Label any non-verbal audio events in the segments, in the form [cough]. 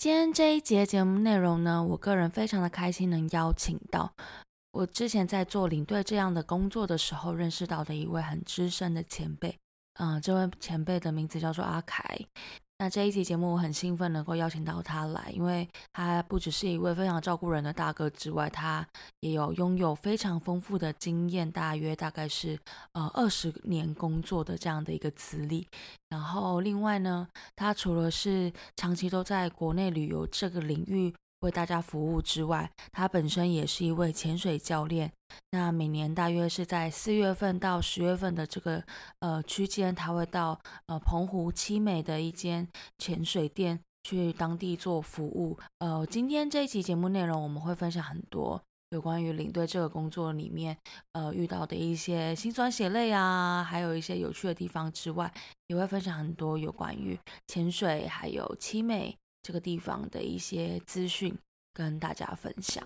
今天这一节节目内容呢，我个人非常的开心能邀请到我之前在做领队这样的工作的时候认识到的一位很资深的前辈，嗯，这位前辈的名字叫做阿凯。那这一期节目我很兴奋能够邀请到他来，因为他不只是一位非常照顾人的大哥之外，他也有拥有非常丰富的经验，大约大概是呃二十年工作的这样的一个资历。然后另外呢，他除了是长期都在国内旅游这个领域。为大家服务之外，他本身也是一位潜水教练。那每年大约是在四月份到十月份的这个呃区间，他会到呃澎湖七美的一间潜水店去当地做服务。呃，今天这一期节目内容，我们会分享很多有关于领队这个工作里面呃遇到的一些辛酸血泪啊，还有一些有趣的地方之外，也会分享很多有关于潜水还有七美。这个地方的一些资讯跟大家分享。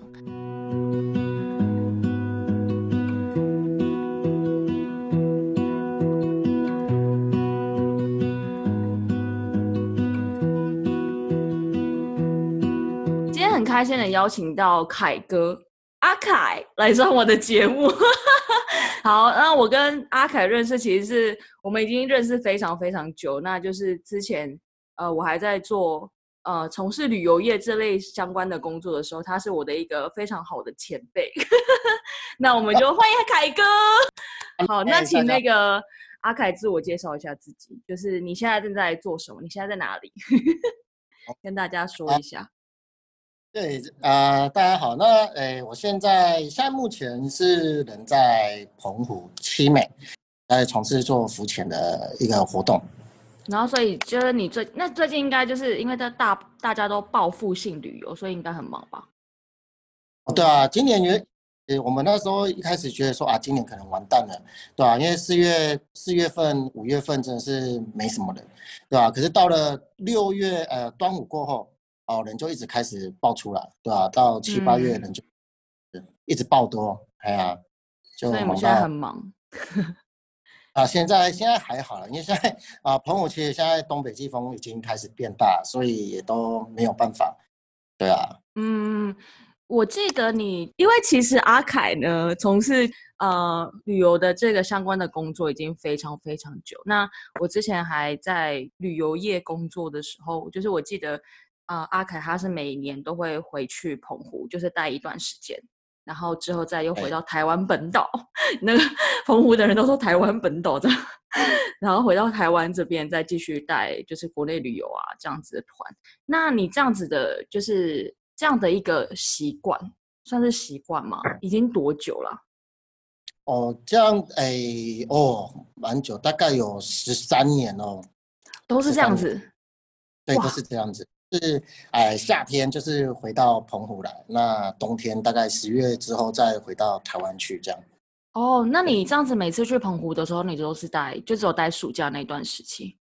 今天很开心的邀请到凯哥阿凯来上我的节目。[laughs] 好，那我跟阿凯认识，其实是我们已经认识非常非常久。那就是之前呃，我还在做。呃，从事旅游业这类相关的工作的时候，他是我的一个非常好的前辈。[laughs] 那我们就欢迎凯哥。好，那请那个阿凯自我介绍一下自己，就是你现在正在做什么？你现在在哪里？[laughs] 跟大家说一下。对，呃，大家好。那，诶，我现在现在目前是人在澎湖七美，在从事做浮潜的一个活动。然后，所以就是你最那最近应该就是因为在大大家都报复性旅游，所以应该很忙吧？哦，对啊，今年原呃我们那时候一开始觉得说啊，今年可能完蛋了，对吧？因为四月四月份、五月份真的是没什么人，对吧？可是到了六月呃端午过后，哦人就一直开始爆出来，对吧？到七八月人就一直爆多，哎呀，就所以我们现在很忙。[laughs] 啊，现在现在还好了，因为现在啊，澎湖其实现在东北季风已经开始变大，所以也都没有办法。对啊，嗯，我记得你，因为其实阿凯呢，从事呃旅游的这个相关的工作已经非常非常久。那我之前还在旅游业工作的时候，就是我记得啊，阿凯他是每年都会回去澎湖，就是待一段时间。然后之后再又回到台湾本岛，[laughs] 那个澎湖的人都说台湾本岛的，[laughs] 然后回到台湾这边再继续带就是国内旅游啊这样子的团。那你这样子的，就是这样的一个习惯，算是习惯吗？已经多久了？哦，这样哎哦，蛮久，大概有十三年哦。都是这样子。对，都是这样子。是，哎，夏天就是回到澎湖来，那冬天大概十月之后再回到台湾去这样。哦，那你这样子每次去澎湖的时候，你都是待，就只有待暑假那段时期？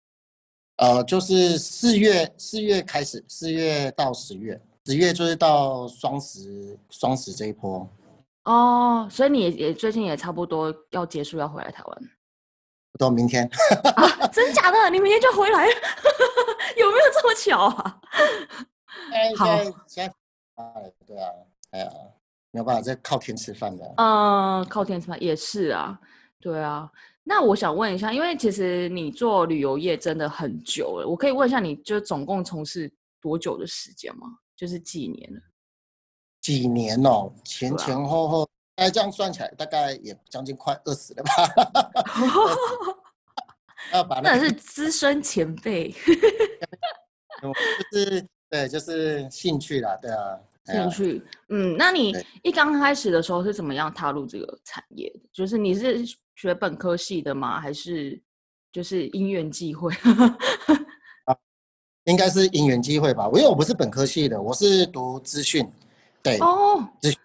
呃，就是四月，四月开始，四月到十月，十月就是到双十，双十这一波。哦，所以你也也最近也差不多要结束，要回来台湾。到明天 [laughs] 啊？真假的？你明天就回来？[laughs] 有没有这么巧啊？好，先啊，对啊，哎呀，没有办法再靠天吃饭的。嗯，靠天吃饭也是啊，对啊。那我想问一下，因为其实你做旅游业真的很久了，我可以问一下，你就总共从事多久的时间吗？就是几年了？几年哦，前前后后，哎，这样算起来大概也将近快二十了吧。[laughs] 要把那是资深前辈。[laughs] 就是对，就是兴趣啦，对啊。兴趣，嗯，那你一刚开始的时候是怎么样踏入这个产业的？就是你是学本科系的吗？还是就是因缘际会？[laughs] 啊，应该是因缘际会吧。因为我不是本科系的，我是读资讯，对哦，资讯，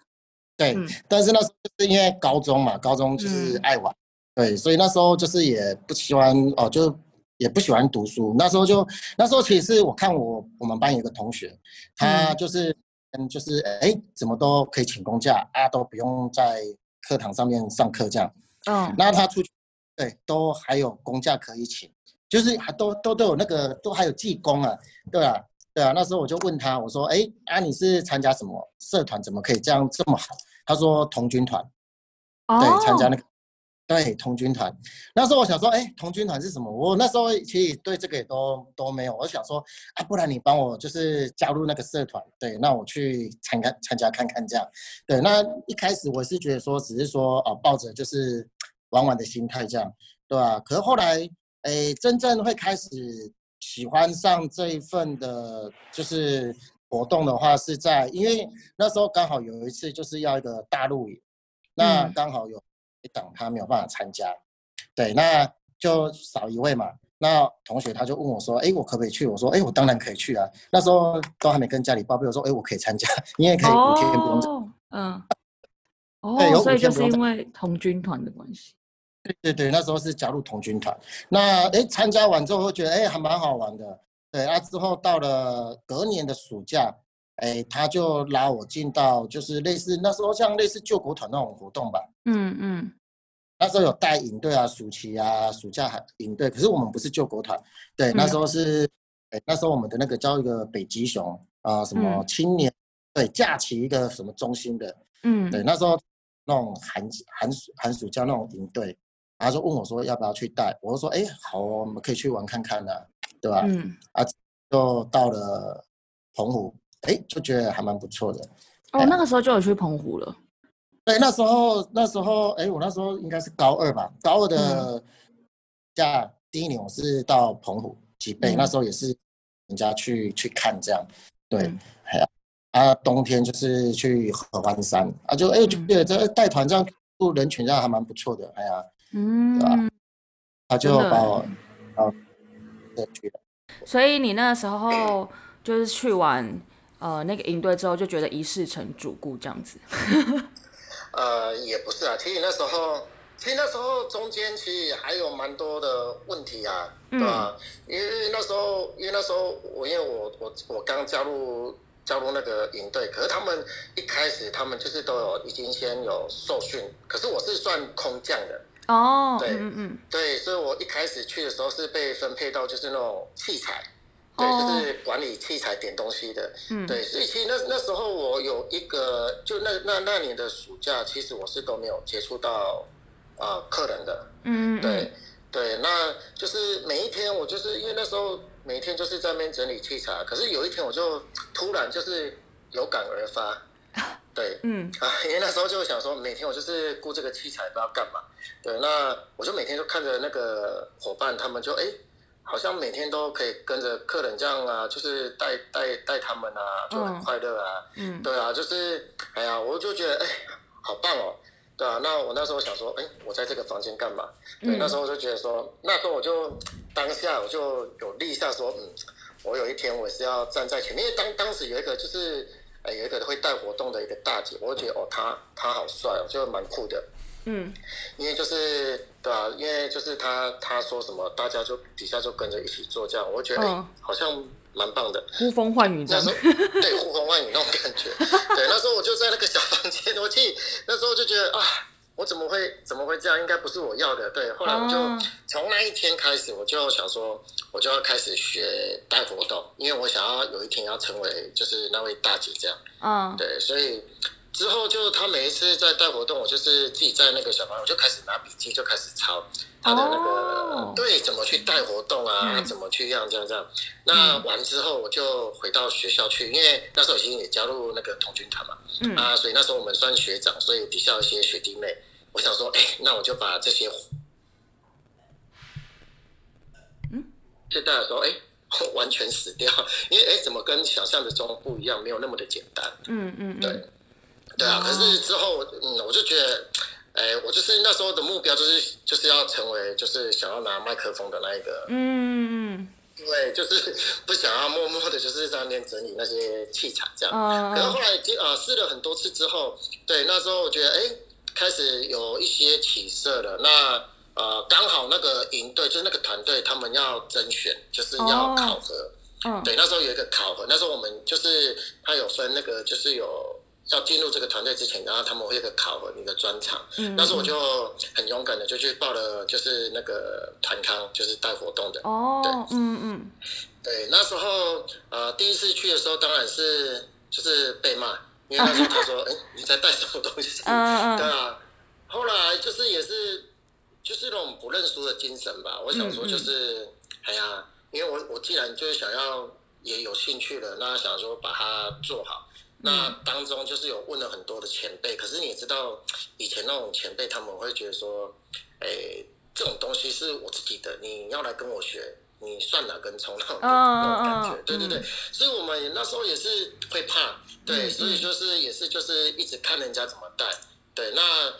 对。但是那时候就是因为高中嘛，高中就是爱玩，对，所以那时候就是也不喜欢哦，就也不喜欢读书。那时候就那时候其实我看我我们班有个同学，他就是。嗯，就是哎，怎么都可以请公假啊，都不用在课堂上面上课这样。嗯，那他出去，对，都还有公假可以请，就是还都都都有那个，都还有技工啊，对啊，对啊。那时候我就问他，我说，哎，啊，你是参加什么社团？怎么可以这样这么好？他说童军团，对，参加那个。对，童军团，那时候我想说，哎，童军团是什么？我那时候其实对这个也都都没有。我想说，啊，不然你帮我就是加入那个社团，对，那我去参加参加看看这样。对，那一开始我是觉得说，只是说，哦，抱着就是玩玩的心态这样，对吧？可是后来，哎，真正会开始喜欢上这一份的，就是活动的话，是在因为那时候刚好有一次就是要一个大陆营，那刚好有。一档他没有办法参加，对，那就少一位嘛。那同学他就问我说：“哎，我可不可以去？”我说：“哎，我当然可以去啊。”那时候都还没跟家里报备，我说：“哎，我可以参加，[laughs] 你也可以五天不用走。”嗯，哦，所以就是因为童军团的关系。对对对，那时候是加入童军团。那哎，参加完之后觉得哎还蛮好玩的。对，那之后到了隔年的暑假，哎，他就拉我进到就是类似那时候像类似救国团那种活动吧。嗯嗯。那时候有带营队啊，暑期啊，暑假还营队，可是我们不是救国团，对，那时候是，哎，那时候我们的那个叫一个北极熊啊，什么青年，对，假期一个什么中心的，嗯，对，那时候那种寒寒暑寒暑假那种营队，然后就问我说要不要去带，我就说哎好，我们可以去玩看看的，对吧？嗯，啊，就到了澎湖，哎，就觉得还蛮不错的。哦，那个时候就有去澎湖了。对，那时候那时候，哎，我那时候应该是高二吧，高二的假第一年我是到澎湖吉备，那时候也是人家去去看这样，对，还有啊，冬天就是去合欢山啊，就哎就对，这带团这样入人群这样还蛮不错的，哎呀，嗯，对吧？他就把我啊所以你那时候就是去完呃那个营队之后，就觉得一世成主顾这样子。[laughs] 呃，也不是啊，其实那时候，其实那时候中间其实还有蛮多的问题啊，对吧？因为那时候，因为那时候我因为我我我刚加入加入那个营队，可是他们一开始他们就是都有已经先有受训，可是我是算空降的哦，对，嗯嗯，对，所以我一开始去的时候是被分配到就是那种器材。对，就是管理器材点东西的。嗯，对，所以其实那那时候我有一个，就那那那年的暑假，其实我是都没有接触到啊客人的。嗯对对，那就是每一天我就是因为那时候每天就是在那边整理器材，可是有一天我就突然就是有感而发。对，嗯啊，因为那时候就想说，每天我就是顾这个器材不知道干嘛。对，那我就每天都看着那个伙伴，他们就哎。好像每天都可以跟着客人这样啊，就是带带带他们啊，就很快乐啊。嗯，对啊，就是哎呀，我就觉得哎，好棒哦，对啊。那我那时候想说，哎，我在这个房间干嘛？对，那时候我就觉得说，那时候我就当下我就有立下说，嗯，我有一天我是要站在前面，因为当当时有一个就是哎有一个会带活动的一个大姐，我就觉得哦，她她好帅哦，就蛮酷的。嗯，因为就是对啊，因为就是他他说什么，大家就底下就跟着一起做这样，我觉得哎，好像蛮棒的，呼风唤雨那时候对，呼风唤雨那种感觉。对，那时候我就在那个小房间，我去那时候就觉得啊，我怎么会怎么会这样？应该不是我要的。对，后来我就从那一天开始，我就想说，我就要开始学带活动，因为我想要有一天要成为就是那位大姐这样。嗯，对，所以。之后就他每一次在带活动，我就是自己在那个小房，我就开始拿笔记，就开始抄他的那个、哦对怎么去带活动啊，嗯怎么去这样这样这样。那完之后，我就回到学校去，因为那时候已经也加入那个童军团嘛，嗯啊，所以那时候我们算学长，所以底下有一些学弟妹，我想说，哎，那我就把这些，嗯，就带的时候，哎。[laughs] 完全死掉，因为哎，怎么跟想象的中不一样？没有那么的简单。嗯嗯嗯，对，对啊。哦可是之后，嗯，我就觉得，哎，我就是那时候的目标就是就是要成为就是想要拿麦克风的那一个，嗯嗯对，就是 [laughs] 不想要默默的就是在那边整理那些器材这样。嗯可是后来经呃试了很多次之后，对，那时候我觉得哎，开始有一些起色了。那呃，刚好那个营队就是那个团队，他们要甄选，就是要哦考核。嗯对，那时候有一个考核，那时候我们就是他有分那个，就是有要进入这个团队之前，然后他们会有一个考核你的专场。嗯，那时候我就很勇敢的就去报了，就是那个团康，就是带活动的。哦，对嗯嗯对，那时候呃第一次去的时候，当然是就是被骂，因为那时候他说：“哎、你在带什么东西？”嗯嗯对啊。后来就是也是就是那种不认输的精神吧。我想说就是，哎呀，因为我我既然就是想要也有兴趣了，那想说把它做好。那当中就是有问了很多的前辈，可是你也知道，以前那种前辈他们会觉得说，哎，这种东西是我自己的，你要来跟我学，你算哪根葱那种、嗯那种感觉嗯，对对对。所以我们那时候也是会怕，对，嗯所以就是也是就是一直看人家怎么带，对，那。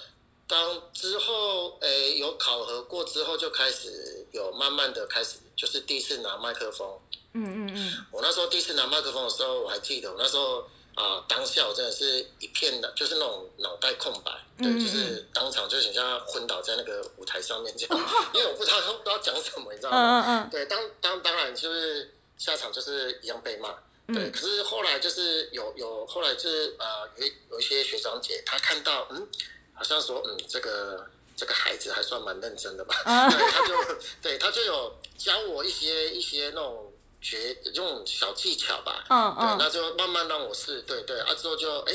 当之后，诶、有考核过之后，就开始有慢慢的开始，就是第一次拿麦克风，嗯嗯嗯我那时候第一次拿麦克风的时候，我还记得，我那时候啊、当下我真的是一片的，就是那种脑袋空白，对，嗯嗯就是当场就很像昏倒在那个舞台上面这样，[laughs] 因为我不知道不知道讲什么，你知道嗯吗？嗯嗯对，当当当然就是下场就是一样被骂，嗯对，可是后来就是有有后来就是呃有一有一些学长姐，她看到嗯，好像说嗯这个。这个孩子还算蛮认真的吧？啊对，他就对他就有教我一些一些那种绝这种小技巧吧。对，嗯嗯那就慢慢让我试，对对啊，之后就哎，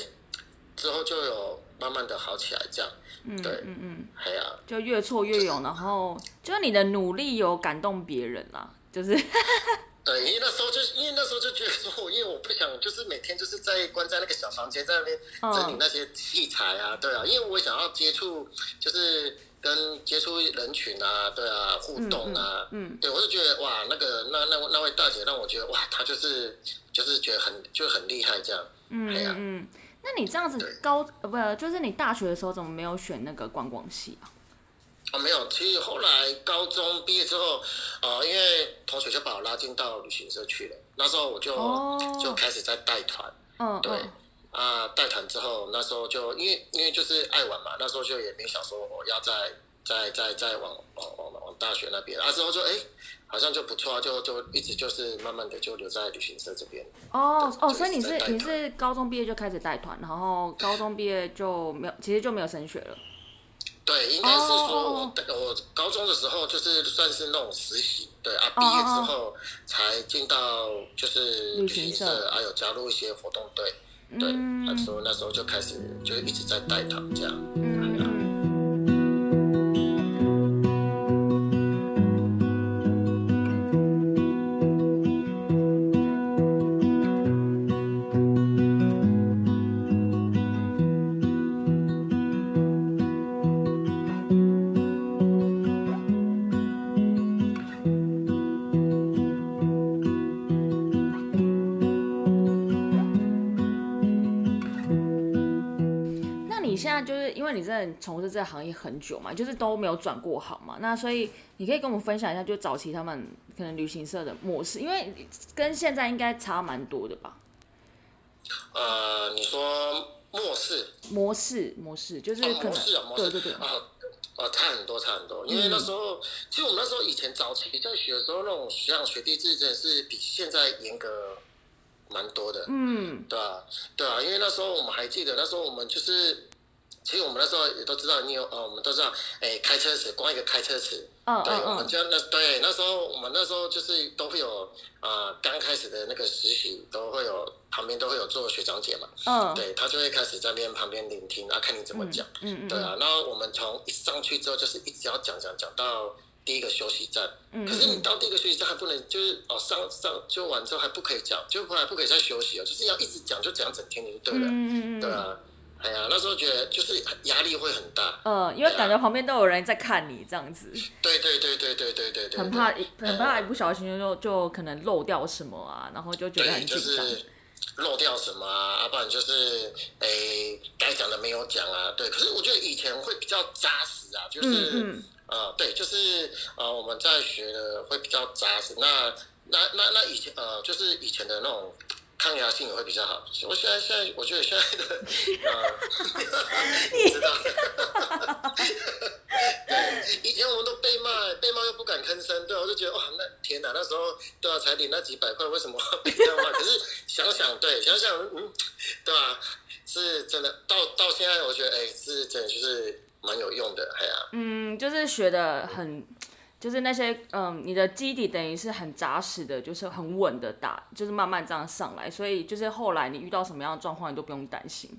之后就有慢慢的好起来，这样。嗯对嗯嗯，哎呀，就越挫越勇，然后就你的努力有感动别人啦，就是 [laughs] 对，因为那时候就因为那时候就觉得说，因为我不想就是每天就是在关在那个小房间，在那边整理那些器材啊，对啊，因为我想要接触，就是跟接触人群啊，对啊，互动啊，嗯对我就觉得哇，那个那那那位大姐让我觉得哇，她就是就是觉得很就很厉害这样。嗯哎呀嗯嗯。那你这样子高呃不就是你大学的时候怎么没有选那个观光系啊？哦，没有，其实后来高中毕业之后，呃，因为同学就把我拉进到旅行社去了，那时候我就、哦就开始在带团。对啊，带团之后，那时候就因为因为就是爱玩嘛，那时候就也没想说我要再再再再往往往往大学那边，那时候就哎、好像就不错啊，就就一直就是慢慢的就留在旅行社这边。哦哦，所以你是你是高中毕业就开始带团，然后高中毕业就没有，其实就没有升学了。对，应该是说哦我我高中的时候就是算是那种实习，对啊，哦毕业之后才进到就是旅旅行社。行社，还有加入一些活动队，对，嗯那时候那时候就开始就一直在带他这样。嗯因为你真的从事这个行业很久嘛，就是都没有转过行嘛，那所以你可以跟我们分享一下，就早期他们可能旅行社的模式，因为跟现在应该差蛮多的吧？呃，你说末世模式模式就是哦，可能、对对对，啊，呃，差很多，差很多。因为那时候，其实我们那时候以前早期在学的时候，那种学长学弟制真的是比现在严格蛮多的。嗯对啊，对啊，因为那时候我们还记得，那时候我们就是其实我们那时候也都知道，你有哦，我们都知道，哎，开车时，光一个开车时，嗯对，我们就那对那时候我们那时候就是都会有呃刚开始的那个实习都会有旁边都会有做学长姐嘛，嗯。对他就会开始在那边旁边聆听，啊，看你怎么讲，嗯嗯对啊，然后我们从一上去之后就是一直要讲讲讲到第一个休息站，嗯可是你到第一个休息站还不能就是哦上上就完之后还不可以讲，就后来不可以再休息哦，就是要一直讲就讲整天就对了，嗯嗯嗯嗯，对啊，哎呀那时候觉得就是压力会很大，嗯，因为感觉旁边都有人在看你这样子，对对对对对对对对，很怕一很怕一不小心就就可能漏掉什么啊，然后就觉得，很就紧张。是漏掉什么啊，要不然就是诶该讲的没有讲啊，对。可是我觉得以前会比较扎实啊，就是嗯嗯呃对，就是呃我们在学的会比较扎实。那那那那以前呃就是以前的那种。抗压性也会比较好。我现在现在我觉得现在的 [laughs] 呃，你 [laughs] 知道，[laughs] 对，以前我们都被骂，被骂又不敢吭声，对，我就觉得哇，那天哪，那时候对啊，才领那几百块，为什么被这样骂？可是想想，对，想想，嗯，对吧、是真的，到到现在，我觉得，哎、是真的，就是蛮有用的，哎呀、嗯，就是学的很，就是那些嗯，你的基底等于是很扎实的，就是很稳的打，就是慢慢这样上来，所以就是后来你遇到什么样的状况，你都不用担心，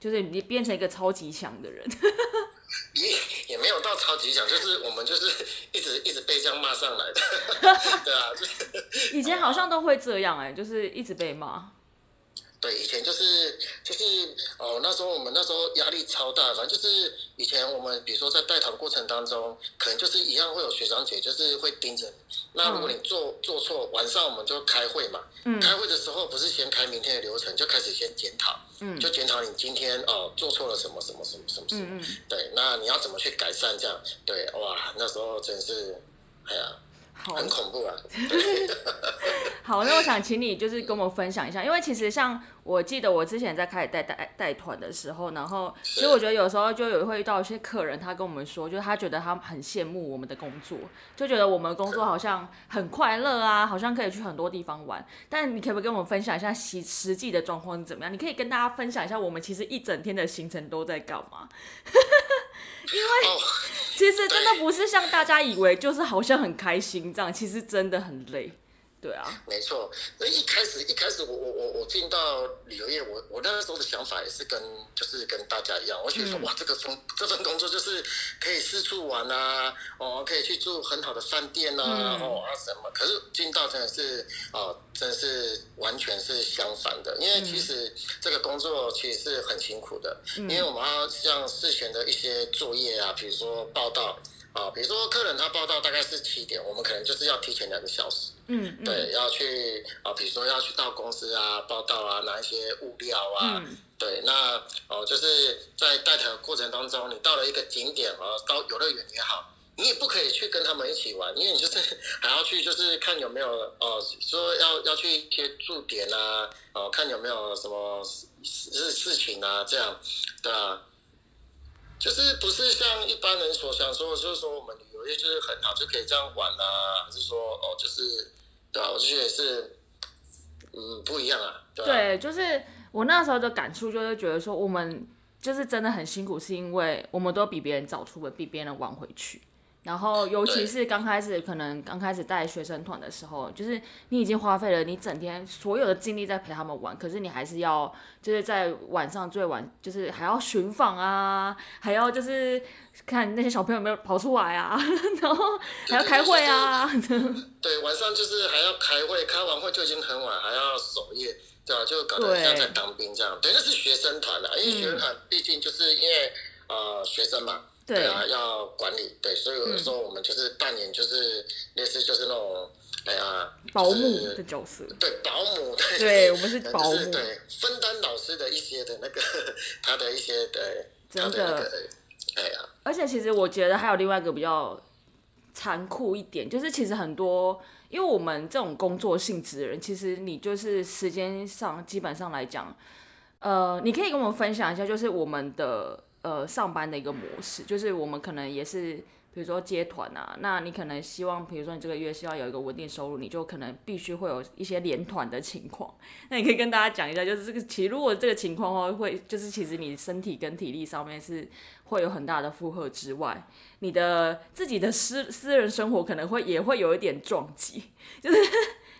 就是你变成一个超级强的人。[laughs] 也也没有到超级强，就是我们就是一直一直被这样骂上来的，[laughs] 对啊，就是以前好像都会这样哎、就是一直被骂。对，以前就是就是哦，那时候我们那时候压力超大，反正就是以前我们比如说在带团过程当中，可能就是一样会有学长姐就是会盯着你。那如果你做做错，晚上我们就开会嘛，嗯。开会的时候不是先开明天的流程，就开始先检讨，嗯。就检讨你今天哦做错了什么什么什么什么什么，嗯嗯，对，那你要怎么去改善这样？对，哇，那时候真是，哎呀，好很恐怖啊，[laughs] 好，那我想请你就是跟我们分享一下，因为其实像我记得我之前在开始带带带团的时候，然后其实我觉得有时候就有会遇到一些客人，他跟我们说，就是他觉得他很羡慕我们的工作，就觉得我们的工作好像很快乐啊，好像可以去很多地方玩。但你可不可以跟我们分享一下实实际的状况是怎么样？你可以跟大家分享一下我们其实一整天的行程都在干嘛？[laughs] 因为。其实真的不是像大家以为，就是好像很开心这样，其实真的很累。对啊，没错，那一开始一开始我我我我进到旅游业，我我那时候的想法也是跟就是跟大家一样，我觉得说、嗯。哇，这个工这份工作就是可以四处玩啊，哦，可以去住很好的饭店啊，嗯。哦啊什么，可是进到真的是哦，真的是完全是相反的，因为其实这个工作其实是很辛苦的，因为我们要像事前的一些作业啊，比如说报道。啊，比如说客人他报到大概是七点，我们可能就是要提前两个小时，嗯嗯对，要去啊，比如说要去到公司啊报到啊，拿一些物料啊，嗯对，那哦，就是在带团的过程当中，你到了一个景点啊，到游乐园也好，你也不可以去跟他们一起玩，因为你就是 [laughs] 还要去，就是看有没有哦，说要要去一些驻点啊，哦，看有没有什么事事事情啊，这样，对啊。就是不是像一般人所想说，就是说我们旅游业就是很好，就可以这样玩啊，还是说哦，就是对啊，我就觉得是嗯不一样啊，对吧、对，就是我那时候的感触，就是觉得说我们就是真的很辛苦，是因为我们都比别人早出门，比别人晚回去。然后，尤其是刚开始，可能刚开始带学生团的时候，就是你已经花费了你整天所有的精力在陪他们玩，可是你还是要就是在晚上最晚，就是还要巡访啊，还要就是看那些小朋友有没有跑出来啊，[laughs] 然后还要开会啊，[laughs] 对，晚上就是还要开会，开完会就已经很晚，还要守夜，对吧、就搞得对像在当兵这样。对，那是学生团啊，因为学生团毕竟就是因为呃学生嘛，对。啊，要管理，对，所以有的时候我们就是扮演就是类似就是那种哎呀保姆的角色。对保姆，对，对我们是 [laughs] 就是保姆。对分担老师的一些的那个 [laughs] 他的一些对真的。的那个哎呀，而且其实我觉得还有另外一个比较残酷一点，就是其实很多，因为我们这种工作性质的人，其实你就是时间上基本上来讲，呃，你可以跟我们分享一下，就是我们的呃上班的一个模式，就是我们可能也是比如说接团啊，那你可能希望，比如说你这个月希望有一个稳定收入，你就可能必须会有一些连团的情况。[laughs] 那你可以跟大家讲一下，就是这个其实如果这个情况的话，会就是其实你身体跟体力上面是会有很大的负荷之外，你的自己的私私人生活可能会也会有一点撞击。[laughs] 就是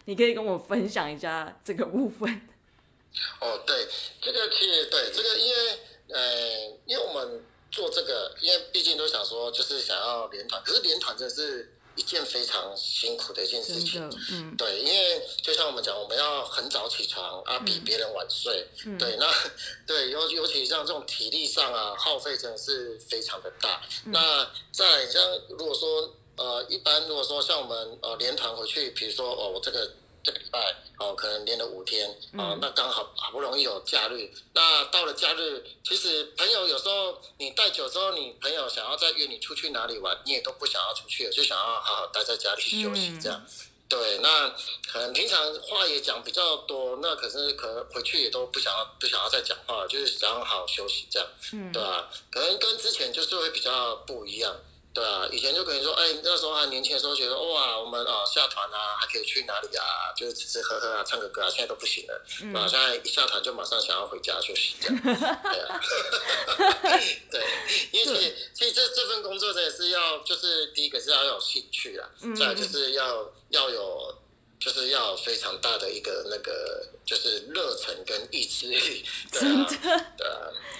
你可以跟我分享一下这个部分。[laughs] 哦，对，这个其实对这个，因为呃，因为我们。做这个，因为毕竟都想说，就是想要连团，可是连团真的是一件非常辛苦的一件事情。嗯，对，因为就像我们讲，我们要很早起床啊，比别人晚睡。嗯，对，那对尤尤其像这种体力上啊，耗费真的是非常的大。那在像如果说呃，一般如果说像我们呃连团回去，比如说哦，我这个。这个礼拜哦，可能连了五天哦，那刚好好不容易有假日，那到了假日，其实朋友有时候你带酒之后，你朋友想要再约你出去哪里玩，你也都不想要出去了，就想要好好待在家里休息这样。对，那可能平常话也讲比较多，那可是可能回去也都不想要不想要再讲话，就是想要好好休息这样，对吧？可能跟之前就是会比较不一样。对啊，以前就可能说，哎，那时候还年轻的时候，觉得哇，我们啊下团啊，还可以去哪里啊？就是吃吃喝喝啊，唱个歌啊。现在都不行了，啊，现在一下团就马上想要回家休息。[laughs] 对啊，[laughs] 对，因为其实其实这这份工作真的是要，就是第一个是要有兴趣啊，再就是要要有，就是要非常大的一个那个，就是热忱跟意志力。对啊，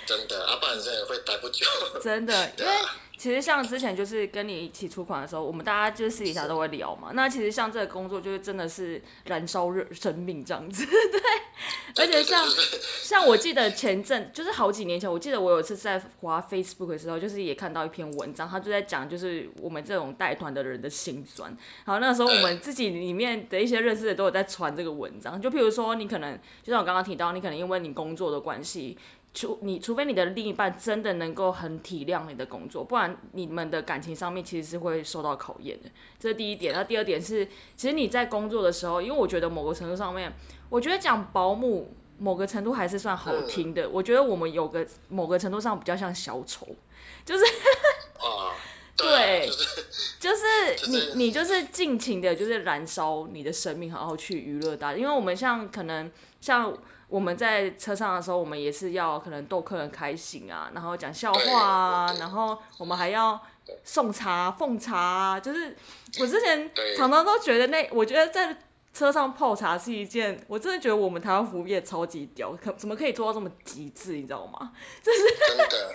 真的，啊，不然真的会待不久。[laughs] 真的，[laughs] 因为。其实像之前就是跟你一起出款的时候，我们大家就是私底下都会聊嘛。那其实像这个工作就是真的是燃烧热生命这样子，[laughs] 对。而且像像我记得前阵就是好几年前，我记得我有一次在滑 Facebook 的时候，就是也看到一篇文章，他就在讲就是我们这种带团的人的心酸。然后那时候我们自己里面的一些认识的都有在传这个文章，就譬如说你可能就像我刚刚提到，你可能因为你工作的关系。除你，除非你的另一半真的能够很体谅你的工作，不然你们的感情上面其实是会受到考验的。这是第一点。那第二点是，其实你在工作的时候，因为我觉得某个程度上面，我觉得讲保姆某个程度还是算好听的。我觉得我们有个某个程度上比较像小丑，就是啊，对，就是 [laughs] 你你就是尽情的，就是燃烧你的生命，然后去娱乐大家。因为我们像可能像。我们在车上的时候，我们也是要可能逗客人开心啊，然后讲笑话啊，然后我们还要送茶奉茶啊，就是我之前常常都觉得那，我觉得在车上泡茶是一件，我真的觉得我们台湾服务业超级屌，可怎么可以做到这么极致，你知道吗？[laughs] 就是真的，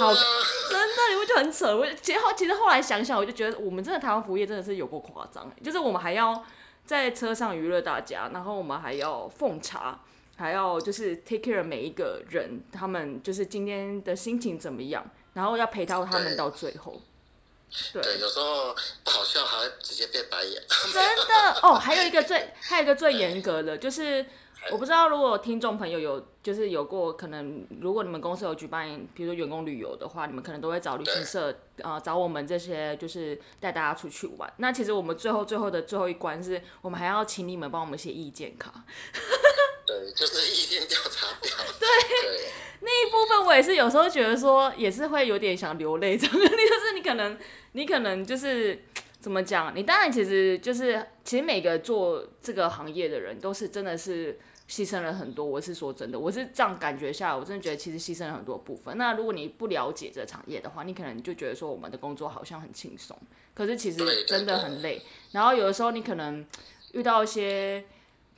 好，真的，你会觉得很扯。我其实后其实后来想想，我就觉得我们真的台湾服务业真的是有过夸张，就是我们还要在车上娱乐大家，然后我们还要奉茶。还要就是 take care 每一个人，他们就是今天的心情怎么样，然后要陪到他们到最后。对，有时候不好笑还会直接变白眼。真的哦，还有一个最还有一个最严格的，就是我不知道如果听众朋友有就是有过可能，如果你们公司有举办，比如说员工旅游的话，你们可能都会找旅行社啊找我们这些就是带大家出去玩。那其实我们最后最后的最后一关是我们还要请你们帮我们写意见卡。[laughs] 对，就是意见调查表。对，那一部分我也是有时候觉得说，也是会有点想流泪。这样，[laughs] 就是你可能，你可能就是怎么讲？你当然其实就是，其实每个做这个行业的人都是真的是牺牲了很多。我是说真的，我是这样感觉下来，我真的觉得其实牺牲了很多部分。那如果你不了解这个行业的话，你可能就觉得说我们的工作好像很轻松，可是其实真的很累。然后有的时候你可能遇到一些。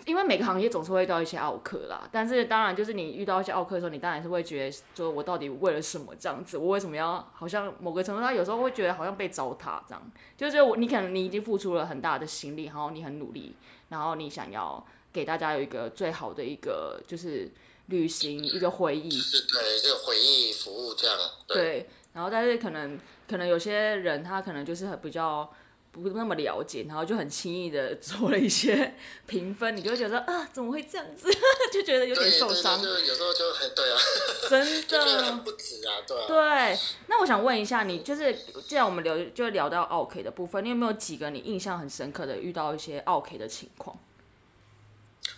因为每个行业总是会遇到一些奥客啦，但是当然就是你遇到一些奥客的时候，你当然是会觉得说，我到底为了什么这样子？我为什么要好像某个程度上有时候会觉得好像被糟蹋这样？就是我你可能你已经付出了很大的心力，然后你很努力，然后你想要给大家有一个最好的一个就是旅行一个回忆，是对这个回忆服务这样。对，然后但是可能可能有些人他可能就是很比较。不那么了解，然后就很轻易的做了一些 [laughs] 评分，你就会觉得啊，怎么会这样子？[laughs] 就觉得有点受伤。就有时候就很对啊，[laughs] 真的不止啊，对。对，那我想问一下你，就是既然我们聊就聊到 OK 的部分，你有没有几个你印象很深刻的遇到一些 OK 的情况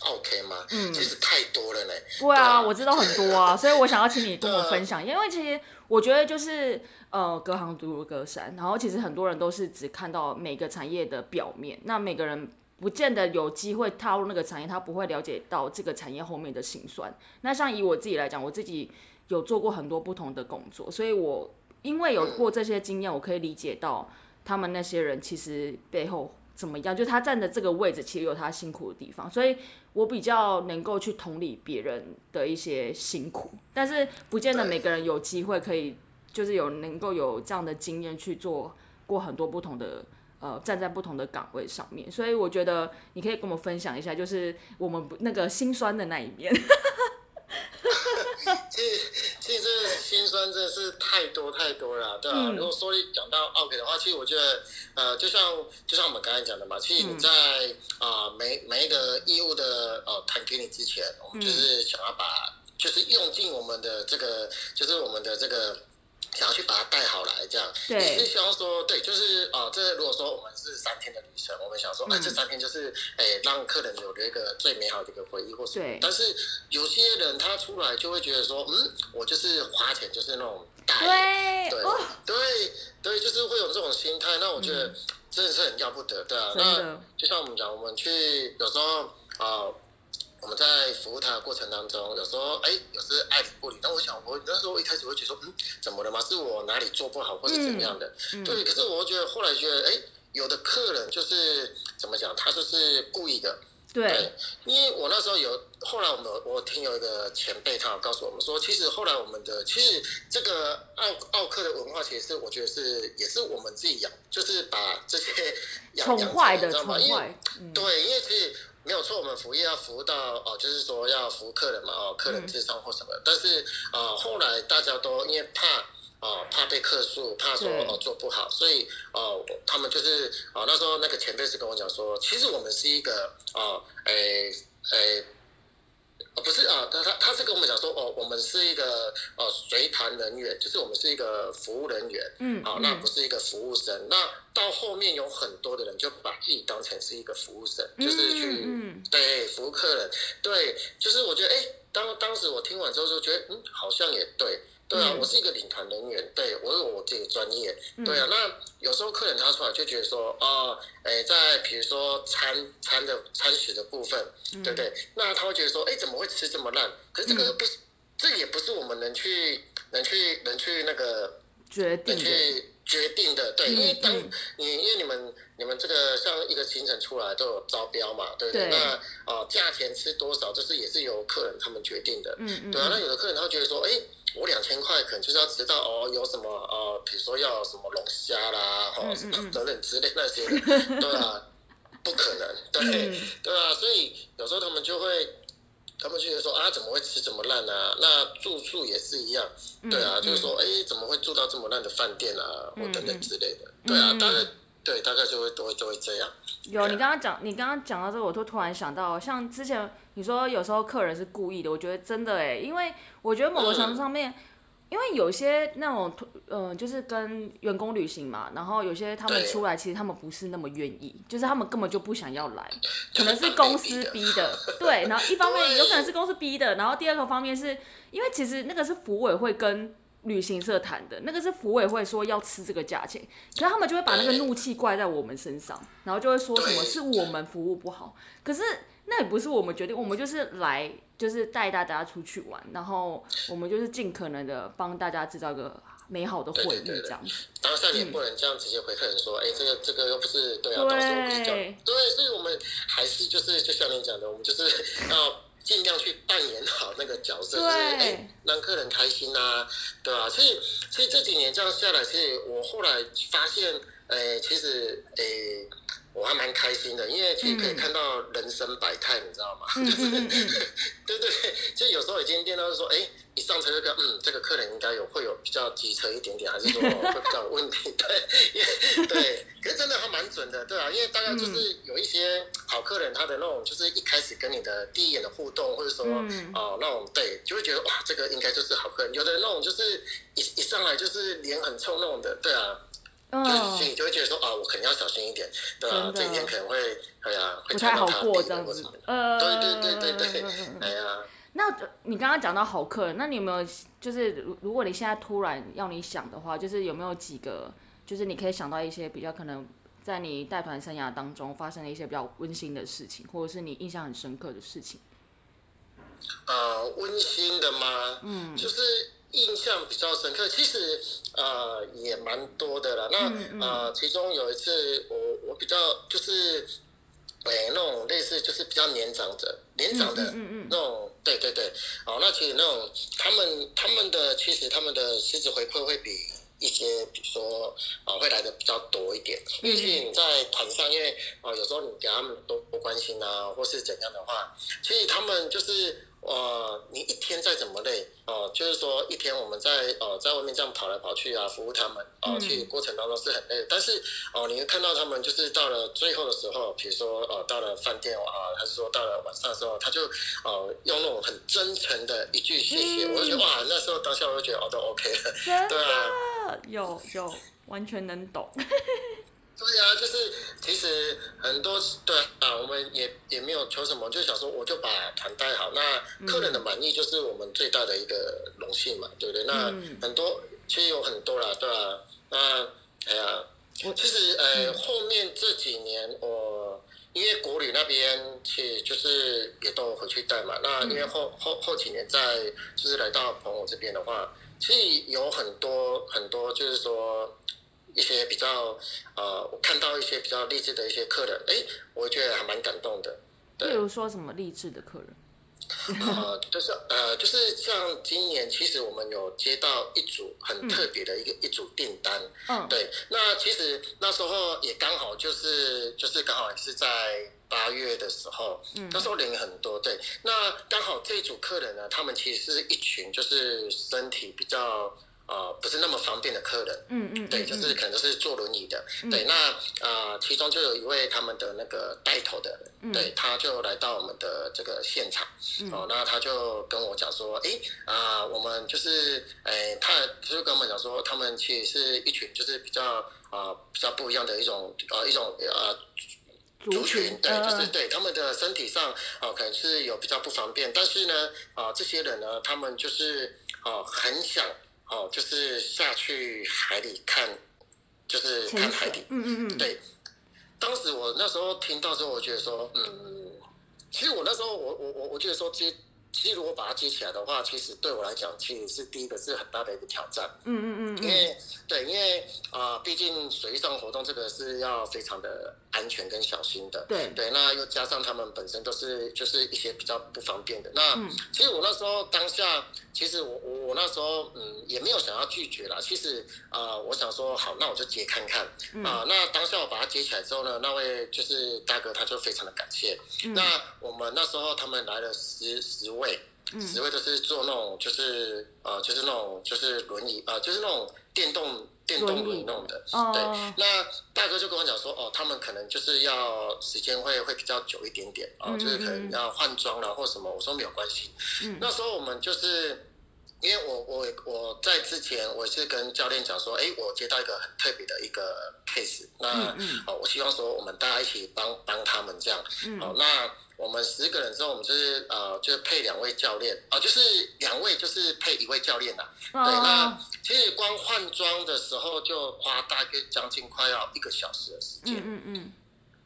？OK 吗？嗯，其实太多了嘞。对啊，我知道很多啊，所以我想要请你跟我分享，因为其实。我觉得就是呃，隔行如隔山，然后其实很多人都是只看到每个产业的表面，那每个人不见得有机会踏入那个产业，他不会了解到这个产业后面的辛酸。那像以我自己来讲，我自己有做过很多不同的工作，所以我因为有过这些经验，我可以理解到他们那些人其实背后怎么样，就他站的这个位置其实有他辛苦的地方，所以我比较能够去同理别人的一些辛苦，但是不见得每个人有机会可以。就是有能够有这样的经验去做过很多不同的呃站在不同的岗位上面，所以我觉得你可以跟我们分享一下，就是我们那个心酸的那一面。[laughs] 其实其实这心酸真的是太多太多了，对啊。如果说讲到 OK 的话，其实我觉得呃，就像就像我们刚才讲的嘛，其实你在啊每每一个义务的呃谈给你之前，我们就是想要把就是用尽我们的这个就是我们的这个。想要去把它带好来，这样你是希望说，对，就是啊，这如果说我们是三天的旅程，我们想说，哎，这三天就是哎，让客人有了一个最美好的一个回忆或什么。但是有些人他出来就会觉得说，嗯，我就是花钱就是那种带，对对对，就是会有这种心态。那我觉得真的是很要不得，的啊。那就像我们讲，我们去有时候啊。我们在服务他的过程当中，有时候哎，有时爱理不理。但我想，我那时候一开始会觉得说，嗯，怎么了嘛？是我哪里做不好，或者怎么样的？对。可是我觉得后来觉得，哎，有的客人就是怎么讲，他就是故意的。对。因为我那时候有，后来我们我听有一个前辈，他有告诉我们说，其实后来我们的其实这个奥奥克的文化，其实我觉得是也是我们自己养，就是把这些宠坏的宠坏。对，因为其实。没有错，我们服务业要服务到哦，就是说要服务客人嘛，哦，客人智商或什么。但是啊，后来大家都因为怕哦，怕被客诉，怕说哦做不好，所以哦，他们就是哦，那时候那个前辈是跟我讲说，其实我们是一个哦，诶诶。哦，不是啊，他他他是跟我们讲说，哦，我们是一个呃随团人员，就是我们是一个服务人员，嗯，好，那不是一个服务生。那到后面有很多的人就把自己当成是一个服务生，就是去对服务客人，对，就是我觉得，哎，当当时我听完之后就觉得，嗯，好像也对。对啊，我是一个领团人员，对我有我自己的专业。对啊，那有时候客人他出来就觉得说，哦，哎，在比如说餐餐的餐食的部分，对不对？那他会觉得说，哎，怎么会吃这么烂？可是这个不是，这也不是我们能去能去能去那个决定去决定的。对，因为当你因为你们你们这个像一个行程出来都有招标嘛，对不对？那哦，价钱吃多少，这是也是由客人他们决定的。嗯嗯。对啊，那有的客人他会觉得说，哎。我两千块可能就是要知道哦，有什么呃，比如说要什么龙虾啦，哦，等等之类那些，[laughs] 对啊，不可能，对对啊，所以有时候他们就会，他们就觉得说啊，怎么会吃这么烂啊？那住宿也是一样，对啊，就是说哎，怎么会住到这么烂的饭店啊，或等等之类的，对啊，大概对，大概就会都会都会这样。有你刚刚讲，你刚刚讲到这个，我就突然想到，像之前。你说有时候客人是故意的，我觉得真的哎，因为我觉得某个程度上面，因为有些那种呃，就是跟员工旅行嘛，然后有些他们出来，其实他们不是那么愿意，就是他们根本就不想要来，[laughs] 可能是公司逼的，对。然后一方面 [laughs] 有可能是公司逼的，然后第二个方面是因为其实那个是服委会跟旅行社谈的，那个是服委会说要吃这个价钱，可是他们就会把那个怒气怪在我们身上，然后就会说什么是我们服务不好，可是。那也不是我们决定，我们就是来，就是带大家出去玩，然后我们就是尽可能的帮大家制造一个美好的回忆，这样子。当下你不能这样直接回客人说，哎，这个这个又不是对啊，到时候不是这样。对，所以我们还是就是就像你讲的，我们就是要尽量去扮演好那个角色，就是哎让客人开心啊，对吧？所以所以这几年这样下来，其实我后来发现，哎，其实哎。我还蛮开心的，因为其实可以看到人生百态，你知道吗？就 [laughs] 是，对 [laughs] 对对，就有时候已经练到说，哎，一上车就看，嗯，这个客人应该有会有比较急车一点点，还是说 [laughs] 会比较有问题？对，对，可是真的还蛮准的，对啊，因为大概就是有一些好客人，他的那种就是一开始跟你的第一眼的互动，或者说哦那种对，就会觉得哇，这个应该就是好客人。有的那种就是一一上来就是脸很臭那种的，对啊。就心里就会觉得说啊，我肯定要小心一点，对吧？这一天可能会，哎呀，不太好过这样子。呃，对对对对对，哎呀。那你刚刚讲到好客人，那你有没有就是如如果你现在突然要你想的话，就是有没有几个，就是你可以想到一些比较可能在你带团生涯当中发生的一些比较温馨的事情，或者是你印象很深刻的事情？呃，温馨的吗？嗯，就是印象比较深刻，其实呃也蛮多的了。那呃，其中有一次我我比较就是。哎，那种类似就是比较年长者、年长的那种，对对对，哦，那其实那种他们他们的其实他们的实质回馈会比一些，比如说啊，会来的比较多一点。毕竟你在团上，因为啊，有时候你给他们多多关心啊，或是怎样的话，其实他们就是。呃，你一天再怎么累，哦，就是说一天我们在呃在外面这样跑来跑去啊，服务他们，哦，其实过程当中是很累。但是哦，你会看到他们就是到了最后的时候，比如说呃到了饭店啊，还是说到了晚上的时候，他就呃用那种很真诚的一句谢谢，我就觉得哇，那时候当下我就觉得哦都 OK 了，对啊，有有完全能懂。对啊，就是其实很多对啊，我们也也没有求什么，就想说我就把团带好，那客人的满意就是我们最大的一个荣幸嘛，对不对？那很多其实有很多啦，对啊，那哎呀，其实呃后面这几年我因为国旅那边其实就是也都回去带嘛，那因为后后后几年在就是来到朋友这边的话，其实有很多很多就是说。一些比较呃，我看到一些比较励志的一些客人，哎，我觉得还蛮感动的。比如说什么励志的客人？呃，就是呃，就是像今年，其实我们有接到一组很特别的一个一组订单。嗯。对，那其实那时候也刚好就是就是刚好也是在八月的时候，嗯，那时候人很多。对，那刚好这组客人呢，他们其实是一群就是身体比较。呃，不是那么方便的客人，嗯嗯，对，就是可能是坐轮椅的，对，那呃，其中就有一位他们的那个带头的，对，他就来到我们的这个现场，哦，那他就跟我讲说，哎，啊，我们就是，哎，他就跟我们讲说，他们其实是一群就是比较啊比较不一样的一种呃一种呃族群，对，就是对他们的身体上啊可能是有比较不方便，但是呢，啊这些人呢，他们就是啊很想。哦，就是下去海里看，就是看海底。嗯嗯嗯。对，当时我那时候听到之后，我觉得说，嗯，其实我那时候我我我我觉得说接。其实如果把它接起来的话，其实对我来讲，其实是第一个是很大的一个挑战。嗯嗯嗯。因为对，因为啊，毕竟水上活动这个是要非常的安全跟小心的。对对，那又加上他们本身都是就是一些比较不方便的。那其实我那时候当下，其实我我我那时候嗯也没有想要拒绝啦。其实啊，我想说好，那我就接看看啊。那当下我把它接起来之后呢，那位就是大哥他就非常的感谢。那我们那时候他们来了十十位。位，十位都是坐那种，就是呃，就是那种，就是轮椅，呃，就是那种电动电动轮弄的。对，那大哥就跟我讲说，哦，他们可能就是要时间会会比较久一点点，哦，就是可能要换装了或什么。我说没有关系。那时候我们就是，因为我我我在之前我是跟教练讲说，哎，我接到一个很特别的一个 case，那哦，我希望说我们大家一起帮帮他们这样。好，那。我们十个人之后，我们就是呃，就是配两位教练啊，就是两位就是配一位教练呐。对，那其实光换装的时候就花大概将近快要一个小时的时间。嗯嗯嗯。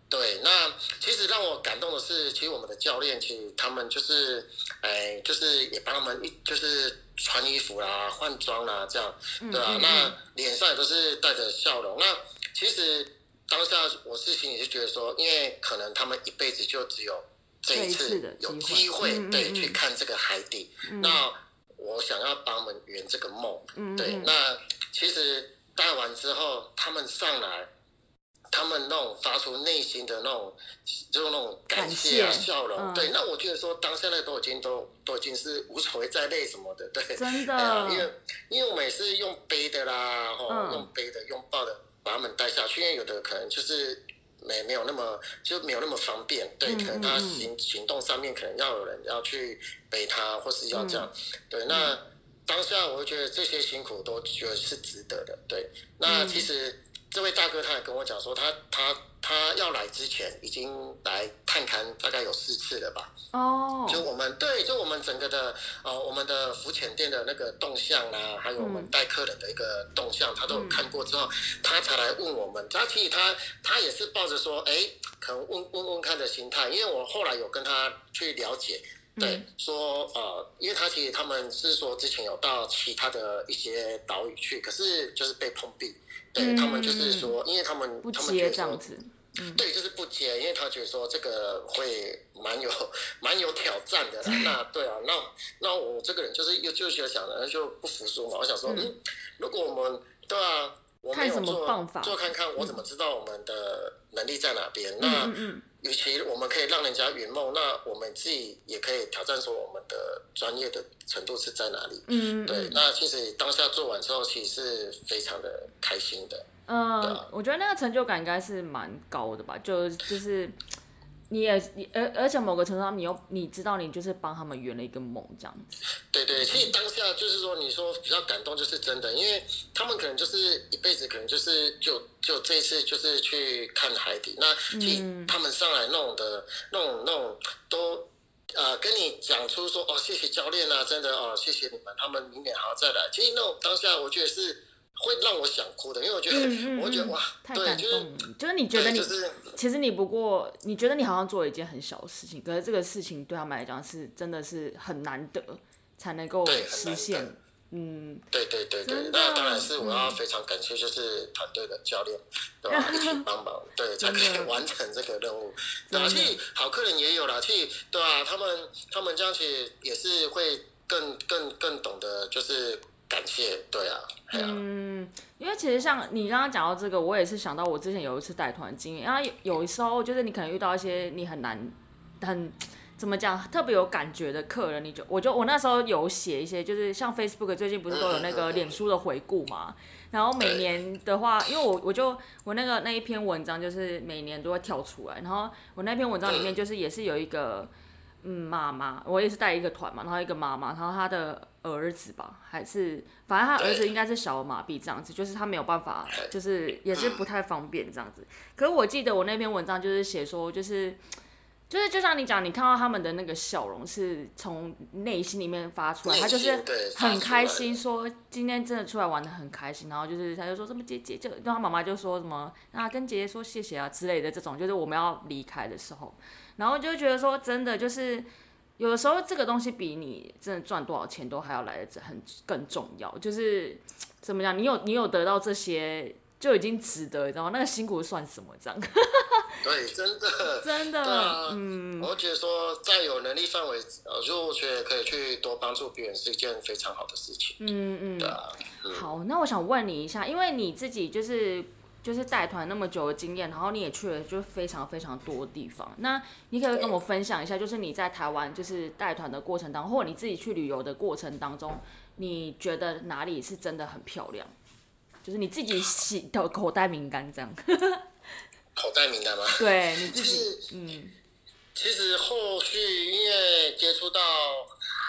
对，那其实让我感动的是，其实我们的教练其实他们就是，哎，就是也帮他们一就是穿衣服啦、换装啦这样，对吧？那脸上也都是带着笑容。那其实当下我是心里就觉得说，因为可能他们一辈子就只有。这一次有机会对去看这个海底，那我想要帮他们圆这个梦。对，那其实带完之后，他们上来，他们那种发出内心的那种，就是那种感谢啊、笑容。对，那我觉得说，当下那都已经都都已经是无所谓再累什么的。对，真的，因为因为我们也是用背的啦，哦，用背的、用抱的把他们带下去，因为有的可能就是。没没有那么就没有那么方便，对，可能他行行动上面可能要有人要去背他，或是要这样，对。那当下我会觉得这些辛苦都觉得是值得的，对。那其实这位大哥他也跟我讲说，他他。他要来之前已经来探勘，大概有四次了吧？哦，就我们对，就我们整个的呃，我们的浮潜店的那个动向啊，还有我们带客人的一个动向，他都有看过之后，他才来问我们。他其实他他也是抱着说，哎，可能问问问看的心态，因为我后来有跟他去了解。对，说呃，因为他其实他们是说之前有到其他的一些岛屿去，可是就是被碰壁。对他们就是说，因为他们不接这样子，对，就是不接，因为他觉得说这个会蛮有蛮有挑战的。那对啊，那那我这个人就是又就是想着就不服输嘛。我想说，嗯，如果我们对啊，我没有做做看看，我怎么知道我们的能力在哪边？那。与其我们可以让人家圆梦，那我们自己也可以挑战说我们的专业的程度是在哪里。嗯，对。那其实当下做完之后，其实是非常的开心的。嗯，我觉得那个成就感应该是蛮高的吧，就就是。你也你而而且某个程度上，你又你知道你就是帮他们圆了一个梦这样子。对对，其实当下就是说，你说比较感动就是真的，因为他们可能就是一辈子可能就是就就这一次就是去看海底，那其实他们上来那种的那种那种都呃跟你讲出说哦谢谢教练啊，真的哦谢谢你们，他们明年还要再来。其实那种当下我觉得是。会让我想哭的，因为我觉得，我觉得哇，太感动了。就是你觉得你，其实你不过，你觉得你好像做了一件很小的事情，可是这个事情对他们来讲是真的是很难得才能够实现。嗯，对对对对，那当然是我要非常感谢，就是团队的教练，对吧？一起帮忙，对，[laughs] 才可以完成这个任务。[laughs] 而且好客人也有了，对啊，他们他们这样其实也是会更更更懂得就是。感谢，对啊，嗯，因为其实像你刚刚讲到这个，我也是想到我之前有一次带团经验，然后有时候就是你可能遇到一些你很难，很怎么讲，特别有感觉的客人，你就我就我那时候有写一些，就是像 Facebook 最近不是都有那个脸书的回顾嘛，然后每年的话，因为我我就我那个那一篇文章就是每年都会跳出来，然后我那篇文章里面就是也是有一个。嗯，妈妈，我也是带一个团嘛，然后一个妈妈，然后她的儿子吧，还是反正他儿子应该是小儿麻痹这样子，就是他没有办法，就是也是不太方便这样子。可是我记得我那篇文章就是写说，就是就是就像你讲，你看到他们的那个笑容是从内心里面发出来，他就是很开心，说今天真的出来玩的很开心，然后就是他就说什么姐姐就，然后妈妈就说什么啊跟姐姐说谢谢啊之类的这种，就是我们要离开的时候。然后就觉得说，真的就是有的时候这个东西比你真的赚多少钱都还要来的很更重要。就是 [tsk] 怎么讲，你有你有得到这些就已经值得，你知道吗？那个辛苦算什么？这样？[laughs] 对，真的，真的，嗯。我觉得说，在有能力范围，呃，就我觉得可以去多帮助别人是一件非常好的事情。嗯嗯。对啊。好，那我想问你一下，因为你自己就是。就是带团那么久的经验，然后你也去了就非常非常多地方。那你可以跟我分享一下，就是你在台湾就是带团的过程当中，或者你自己去旅游的过程当中，你觉得哪里是真的很漂亮？就是你自己洗的口袋名单这样。[laughs] 口袋名单吗？对，你自己嗯。其实后续因为接触到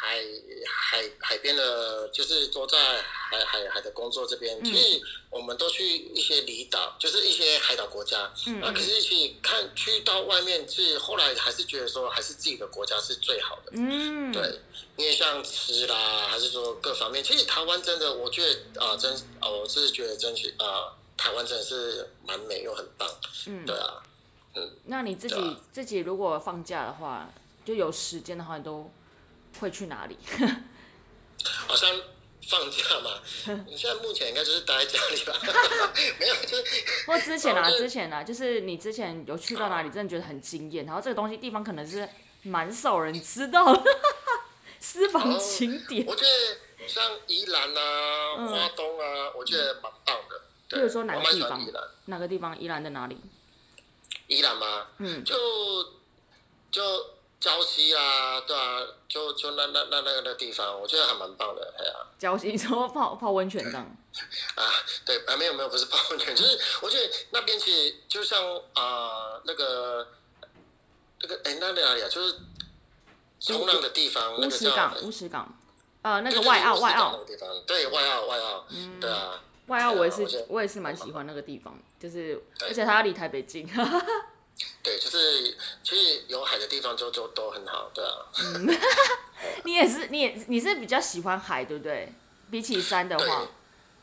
海海海边的，就是都在海海海的工作这边，其实我们都去一些离岛，就是一些海岛国家。嗯。那可是去看去到外面，是后来还是觉得说，还是自己的国家是最好的。嗯。对，因为像吃啦，还是说各方面，其实台湾真的，我觉得啊，真啊，我是觉得真是啊，台湾真的是蛮美又很棒。嗯。对啊。那你自己自己如果放假的话，就有时间的话，你都会去哪里？[laughs] 好像放假嘛，[laughs] 你现在目前应该就是待在家里吧？[laughs] 没有，就是。或之前啊，之前啊，就是你之前有去到哪里，真的觉得很惊艳，然后这个东西地方可能是蛮少人知道的，私房景点。我觉得像宜兰啊、花东啊，我觉得蛮棒的。比如说哪个地方？哪个地方？宜兰的哪里？宜兰吗？嗯，就就礁溪啊，对啊，就就那那那那个地方，我觉得还蛮棒的，哎呀。礁溪说泡泡温泉这样。[laughs] 啊，对啊，没有没有，不是泡温泉，就是我觉得那边其实就像啊那个那个哎那哪里啊，就是冲浪的地方，那个叫乌石港，乌石港，呃，那个外澳外澳那个地方，对外澳外澳，嗯对啊。外澳我也是，我也是蛮喜欢那个地方，就是而且它要离台北近。对，就是其实有海的地方就就都很好，对啊。[laughs] 你也是，你也你是比较喜欢海，对不对？比起山的话。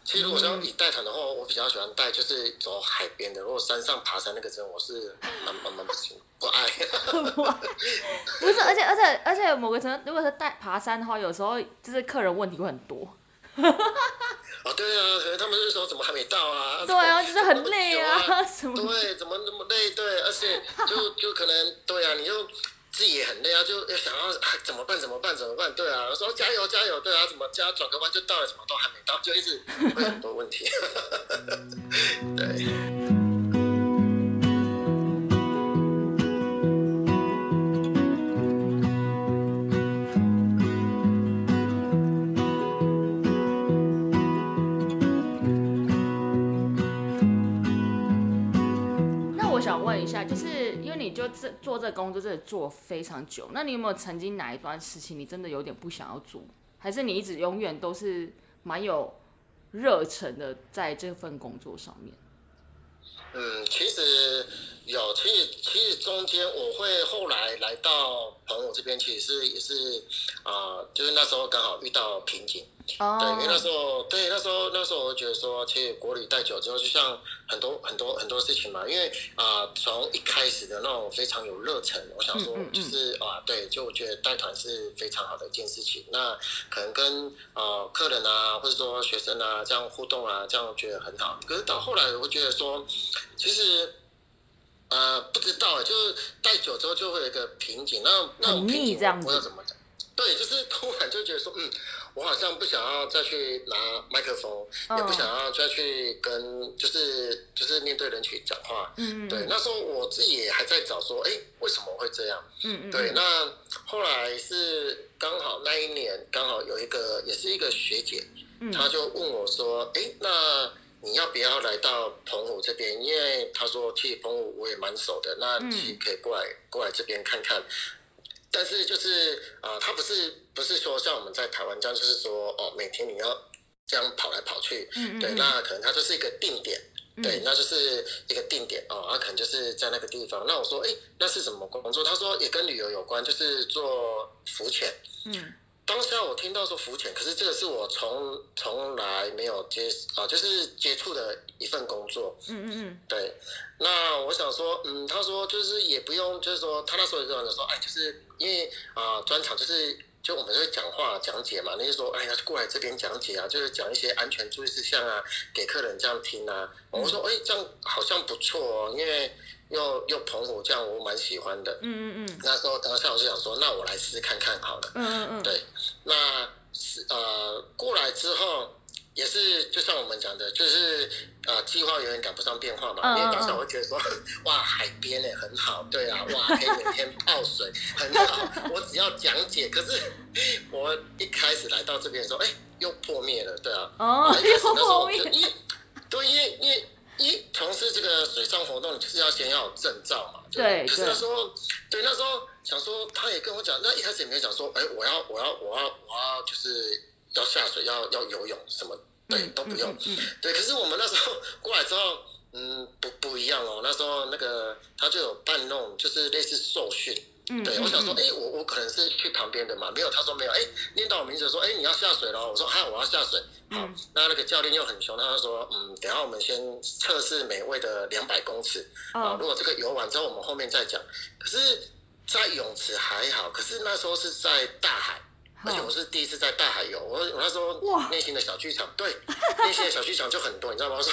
其实如果说你带团的话，我比较喜欢带就是走海边的。如果山上爬山那个真我是蛮蛮蛮不行，[laughs] 不爱。不是，而且而且而且某个程度，如果是带爬山的话，有时候就是客人问题会很多。[laughs] 哦，对啊，可能他们是说怎么还没到啊？对啊，就是很累啊，什么？对，怎么那么累？对，而且 [laughs] 就就可能对啊，你就。自己也很累啊，就要想要怎么办？怎么办？怎么办？对啊，说加油加油，对啊，怎么加转个弯就到了，怎么都还没到，就一直会很多问题。[laughs] 对。想问一下就是因为你就这做这工作，真的做非常久。那你有没有曾经哪一段事情，你真的有点不想要做，还是你一直永远都是蛮有热忱的在这份工作上面？嗯，其实有，其实其实中间我会后来来到朋友这边，其实是也是啊，就是那时候刚好遇到瓶颈。对，因为那时候，对那时候，那时候我觉得说，其实国旅带久之后，就像很多很多很多事情嘛。因为啊，从一开始的那种非常有热忱，我想说就是啊，对，就我觉得带团是非常好的一件事情。那可能跟啊客人啊，或者说学生啊这样互动啊，这样觉得很好。可是到后来，我觉得说，其实呃不知道，就是带久之后就会有一个瓶颈。那那种瓶颈我要怎么讲？对，就是突然就觉得说，嗯。我好像不想要再去拿麦克风，也不想要再去跟就是就是面对人群讲话。嗯对，那时候我自己也还在找说，哎，为什么会这样？嗯嗯。对，那后来是刚好那一年刚好有一个也是一个学姐，她就问我说，哎，那你要不要来到澎湖这边？因为她说其实澎湖我也蛮熟的，那你可以过来过来这边看看。但是就是啊，他不是不是说像我们在台湾这样，就是说哦，每天你要这样跑来跑去，对，那可能它就是一个定点，对，那就是一个定点哦，那可能就是在那个地方。那我说，哎，那是什么工作？他说也跟旅游有关，就是做浮潜。嗯。当下我听到说浮潜，可是这个是我从从来没有接啊，就是接触的一份工作。嗯嗯嗯。对，那我想说，嗯，他说就是也不用，就是说他那时候就讲说，哎，就是因为啊，专场就是就我们会讲话讲解嘛，那就说，哎呀，过来这边讲解啊，就是讲一些安全注意事项啊，给客人这样听啊。我说，哎，这样好像不错哦，因为。又又澎湖这样，我蛮喜欢的。嗯嗯嗯。那时候当时我就想说，那我来试看看好了。嗯嗯嗯。对，那是呃过来之后，也是就像我们讲的，就是呃计划永远赶不上变化嘛。因为当时我会觉得说，[laughs] 哇海边诶很好，对啊，哇 [laughs] 可以每天泡水很好。我只要讲解，可是我一开始来到这边的时候，哎又破灭了，对啊。哦，又破灭。因为对，因为因为。一从事这个水上活动，就是要先要有证照嘛。对。可是那时候，对那时候想说，他也跟我讲，那一开始也没有讲说，哎，我要我要我要我要就是要下水要要游泳什么，对都不用。嗯。对，可是我们那时候 [laughs] 过来之后，嗯，不不一样哦。那时候那个他就有办那种就是类似受训。对，我想说，哎，我我可能是去旁边的嘛，没有，他说没有，哎，念到我名字说，哎，你要下水了，我说，哈，我要下水，好，那那个教练又很凶，他就说，嗯，等下我们先测试每位的两百公尺，啊，如果这个游完之后，我们后面再讲。可是，在泳池还好，可是那时候是在大海。而且我是第一次在大海游，我我那时候内心的小剧场，对，内心的小剧场就很多，你知道吗？[laughs] 我说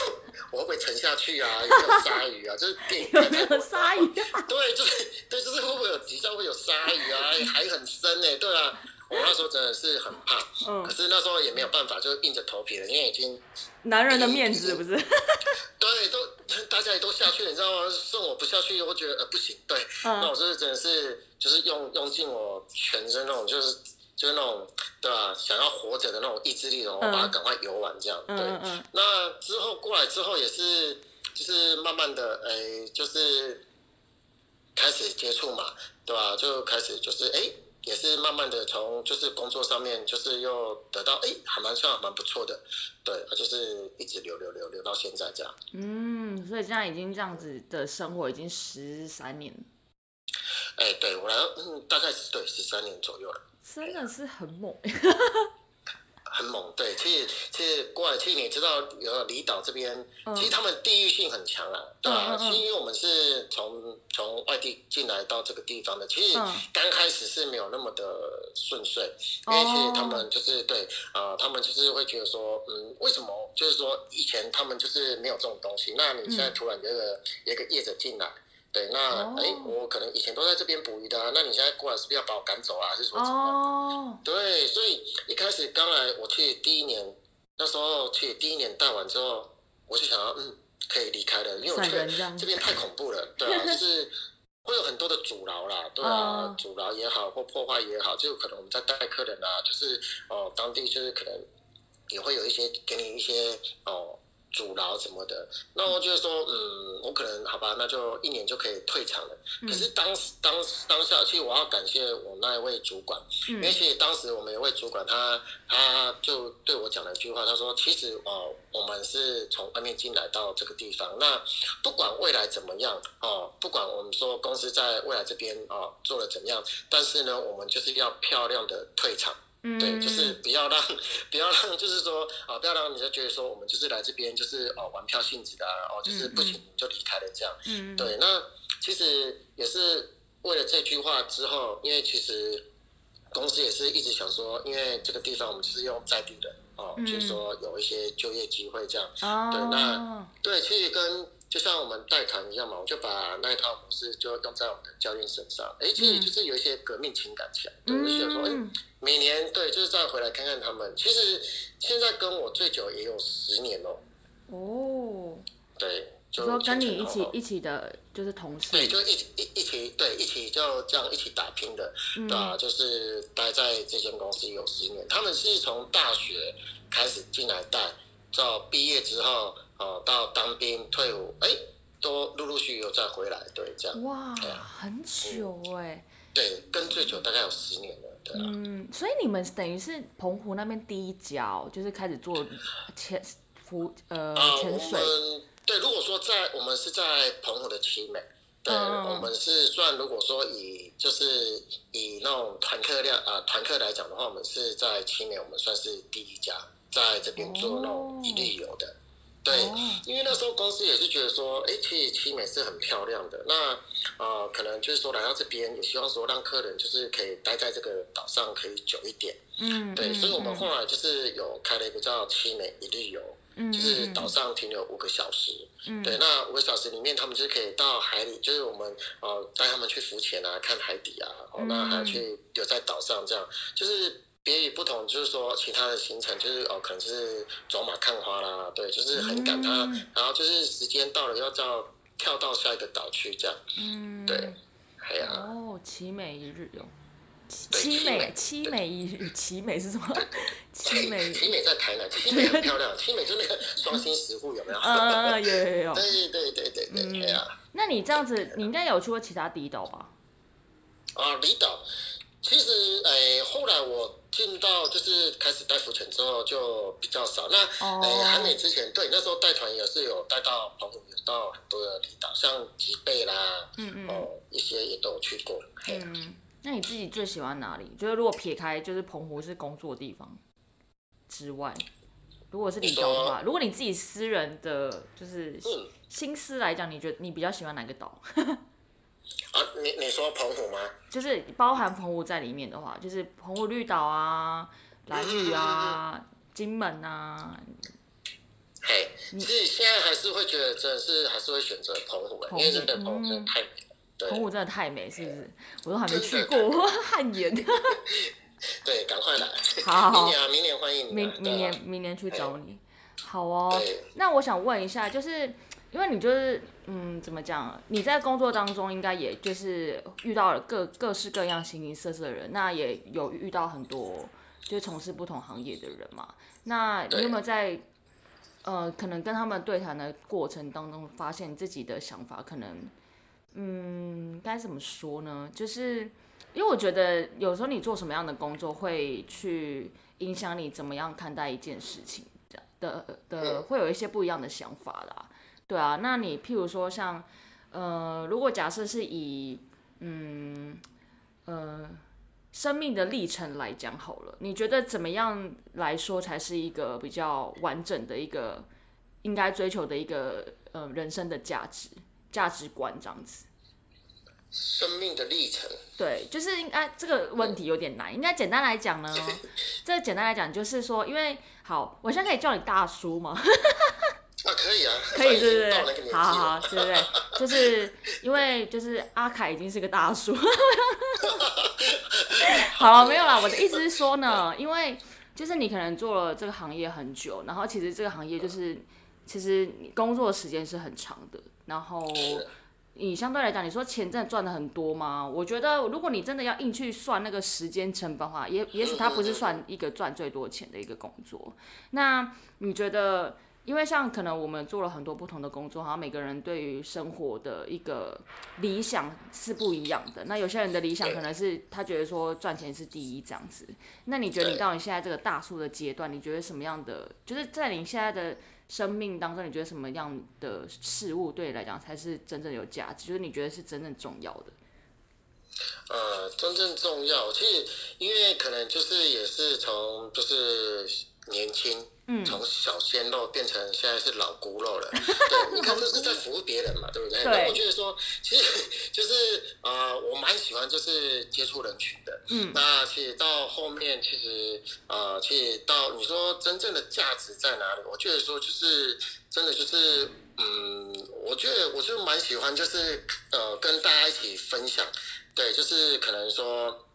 我会不会沉下去啊？有没有鲨鱼啊？[laughs] 就是电影有没有鲨鱼？[laughs] 对，就是对，就是会不会有底下会有鲨鱼啊？海很深呢，对啊，我那时候真的是很怕，嗯，可是那时候也没有办法，就是硬着头皮了，因为已经男人的面子不是？对，都大家也都下去了，你知道吗？剩我不下去，我觉得呃不行，对，那我就是真的是就是用用尽我全身那种就是。就是那种对吧？想要活着的那种意志力，然后把它赶快游完这样。对，那之后过来之后也是，就是慢慢的，哎，就是开始接触嘛，对吧？就开始就是哎，也是慢慢的从就是工作上面就是又得到哎还蛮算蛮不错的，对，就是一直留留留留到现在这样。嗯，所以现在已经这样子的生活已经十三年。哎，对我来，嗯，大概是对十三年左右了。真的是很猛。很猛，对，其实其实过来，其实你知道，呃离岛这边，其实他们地域性很强啊，对吧？因为我们是从从外地进来到这个地方的，其实刚开始是没有那么的顺遂，因为其实他们就是对啊，他们就是会觉得说，嗯，为什么？就是说以前他们就是没有这种东西，那你现在突然觉得有个业者进来。对，那哎，我可能以前都在这边捕鱼的，那你现在过来是不是要把我赶走啊？还是说怎么？对，所以一开始刚来我去第一年，那时候去第一年带完之后，我就想要嗯，可以离开了，因为我觉得这边太恐怖了，对啊，就是 [laughs] 会有很多的阻挠啦，对啊，阻挠也好或破坏也好，就可能我们在带客人啊，就是哦，当地就是可能也会有一些给你一些哦。阻挠什么的，那我就是说，嗯，我可能好吧，那就一年就可以退场了。可是当时当当下，其实我要感谢我那一位主管，因为其实当时我们一位主管，他他就对我讲了一句话，他说：“其实哦，我们是从外面进来到这个地方，那不管未来怎么样哦，不管我们说公司在未来这边哦做了怎么样，但是呢，我们就是要漂亮的退场。”对，就是不要让，不要让，就是说啊，不要让人家觉得说我们就是来这边就是哦玩票性质的啊哦，就是不行就离开了这样。嗯，对，那其实也是为了这句话之后，因为其实公司也是一直想说，因为这个地方我们就是用在地的哦，就是说有一些就业机会这样。哦，对，那对，其实跟。就像我们带团一样嘛，我就把那一套模式就用在我们的教练身上。哎，其实就是有一些革命情感起来，对，就想说，哎，每年对，就是再回来看看他们。其实现在跟我最久也有十年了。哦。对，就说跟你一起一起的，就是同事。对，就一起一一起对一起就这样一起打拼的，对吧？就是待在这间公司有十年，他们是从大学开始进来带，到毕业之后。哦，到当兵退伍，哎，都陆陆续续有再回来，对，这样。哇，很久哎。对，跟最久大概有十年了，对嗯，所以你们等于是澎湖那边第一家，就是开始做潜浮呃潜水。对，如果说在我们是在澎湖的七美，对，我们是算如果说以就是以那种团客量啊团客来讲的话，我们是在七美，我们算是第一家在这边做那种一日游的。对，因为那时候公司也是觉得说，哎，其实七美是很漂亮的。那呃，可能就是说来到这边，也希望说让客人就是可以待在这个岛上可以久一点。嗯，对，所以我们后来就是有开了一个叫七美一日游，就是岛上停留五个小时。嗯，对，那五个小时里面，他们就是可以到海里，就是我们呃带他们去浮潜啊，看海底啊，哦，那还去留在岛上这样，就是。别与不同，就是说其他的行程，就是哦，可能是走马看花啦，对，就是很赶他，然后就是时间到了要叫跳到下一个岛去这样，嗯，对，还有哦，奇美一日游，奇美奇美一日，奇美是什么？奇美奇美在台南，奇美很漂亮，奇美就那个双星石户有没有？嗯有有有，对对对对对，对啊。那你这样子，你应该有去过其他离岛吧？啊，离岛。其实，诶，后来我进到就是开始带浮潜之后，就比较少。那，诶，韩美之前对那时候带团也是有带到澎湖，有到很多的离岛，像吉贝啦，嗯嗯，哦，一些也都有去过。嗯，那你自己最喜欢哪里？就是如果撇开就是澎湖是工作地方之外，如果是离岛的话，如果你自己私人的就是心思来讲，你觉得你比较喜欢哪个岛？啊，你你说澎湖吗？就是包含澎湖在里面的话，就是澎湖绿岛啊、蓝屿啊、金门啊。嘿，其实现在还是会觉得，真的是还是会选择澎湖，因为真的澎湖真的太美了。澎湖真的太美，是不是？我都还没去过，汗颜。[laughs] [laughs] 对，赶快来！好，明年啊，明年欢迎你。明明年明年去找你。好哦，那我想问一下，就是。因为你就是，嗯，怎么讲？你在工作当中应该也就是遇到了各各式各样形形色色的人，那也有遇到很多就是从事不同行业的人嘛。那你有没有在呃，可能跟他们对谈的过程当中，发现自己的想法可能，嗯，该怎么说呢？就是因为我觉得有时候你做什么样的工作会去影响你怎么样看待一件事情的的，会有一些不一样的想法啦。对啊，那你譬如说像，呃，如果假设是以嗯呃生命的历程来讲好了，你觉得怎么样来说才是一个比较完整的一个应该追求的一个呃人生的价值价值观这样子？生命的历程，对，就是应该这个问题有点难。应该简单来讲呢，[laughs] 这简单来讲就是说，因为好，我现在可以叫你大叔吗？[laughs] 啊，可以啊，[laughs] 可以，对对对，好好好，对对对，[laughs] 就是因为就是阿凯已经是个大叔。[laughs] 好了，没有啦，我的意思是说呢，因为就是你可能做了这个行业很久，然后其实这个行业就是其实你工作时间是很长的，然后。你相对来讲，你说钱真的赚的很多吗？我觉得，如果你真的要硬去算那个时间成本的话，也也许它不是算一个赚最多钱的一个工作。那你觉得，因为像可能我们做了很多不同的工作，好像每个人对于生活的一个理想是不一样的。那有些人的理想可能是他觉得说赚钱是第一这样子。那你觉得你到你现在这个大数的阶段，你觉得什么样的？就是在你现在的。生命当中，你觉得什么样的事物对你来讲才是真正有价值？就是你觉得是真正重要的？呃，真正重要，其实因为可能就是也是从就是年轻。从小鲜肉变成现在是老骨肉了，[laughs] 对，你看这是在服务别人嘛，对不对？那我觉得说，其实 [laughs] 就是呃，我蛮喜欢就是接触人群的。嗯，那其实到后面，其实呃，其实到你说真正的价值在哪里？我觉得说就是真的就是嗯，我觉得我就蛮喜欢就是呃，跟大家一起分享，对，就是可能说。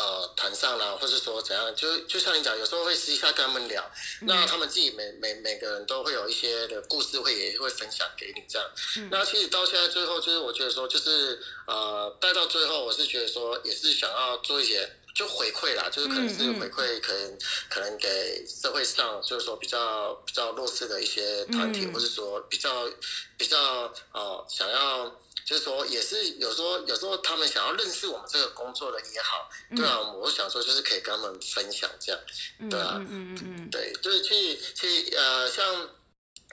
呃，团上啦，或者说怎样，就就像你讲，有时候会私下跟他们聊，那他们自己每每每个人都会有一些的故事，会也会分享给你这样。那其实到现在最后，就是我觉得说，就是呃，带到最后，我是觉得说，也是想要做一些就回馈啦，就是可能是回馈，可能可能给社会上就是说比较比较弱势的一些团体，或者说比较比较呃想要。就是说，也是有时候，有时候他们想要认识我们这个工作的也好，对啊，我想说就是可以跟他们分享这样，对啊，嗯嗯嗯，对，就是去去呃，像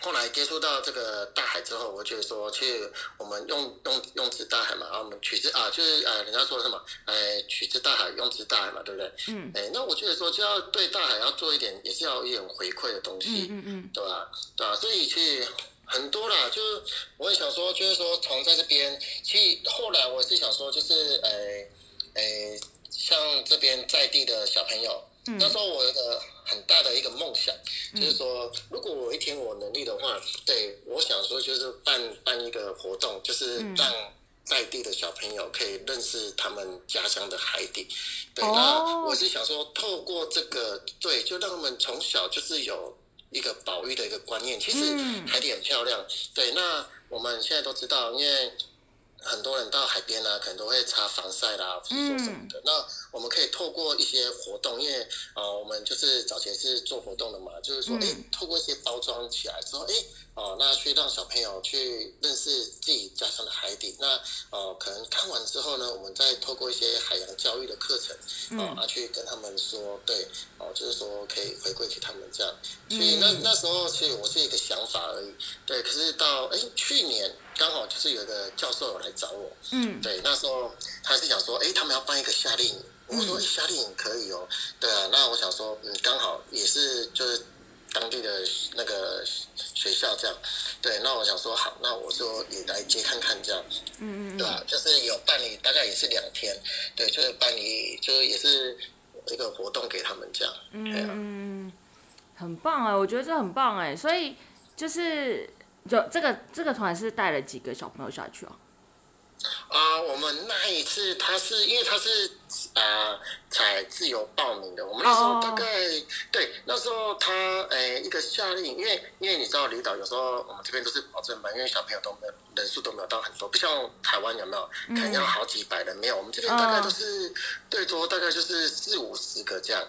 后来接触到这个大海之后，我觉得说，去我们用用用之大海嘛，然后我们取之啊，就是呃，人家说什么，哎，取之大海，用之大海嘛，对不对？嗯，哎，那我觉得说，就要对大海要做一点，也是要一点回馈的东西，嗯嗯，对吧？对吧？所以去。很多啦，就是我也想说，就是说从在这边，其实后来我是想说，就是呃呃，像这边在地的小朋友，那时候我有个很大的一个梦想，就是说，如果我一天我能力的话，对我想说就是办办一个活动，就是让在地的小朋友可以认识他们家乡的海底。对，那我是想说，透过这个，对，就让他们从小就是有。一个保育的一个观念，其实海底很漂亮。对，那我们现在都知道，因为很多人到海边呢，可能都会擦防晒啦，或者说什么的。那我们可以透过一些活动，因为呃，我们就是早前是做活动的嘛，就是说，哎，透过一些包装起来之后，哎。哦，那去让小朋友去认识自己家乡的海底。那呃，可能看完之后呢，我们再透过一些海洋教育的课程，啊，去跟他们说，对，哦，就是说可以回馈给他们这样。所以那那时候其实我是一个想法而已，对。可是到哎去年刚好就是有一个教授有来找我，嗯，对，那时候他是想说，哎，他们要办一个夏令营，我说夏令营可以哦，对啊，那我想说，嗯，刚好也是就是。当地的那个学校这样，对，那我想说好，那我就也来接看看这样，嗯嗯，对啊？就是有办理，大概也是两天，对，就是办理，就是也是一个活动给他们这样，嗯，很棒哎，我觉得这很棒哎，所以就是就这个这个团是带了几个小朋友下去啊？啊，我们那一次他是因为他是啊采自由报名的，我们那时候大概对那时候他诶一个夏令营，因为因为你知道离岛有时候我们这边都是保证班，因为小朋友都没有人数都没有到很多，不像台湾有没有可能要好几百人，没有。我们这边大概都是最多大概就是四五十个这样。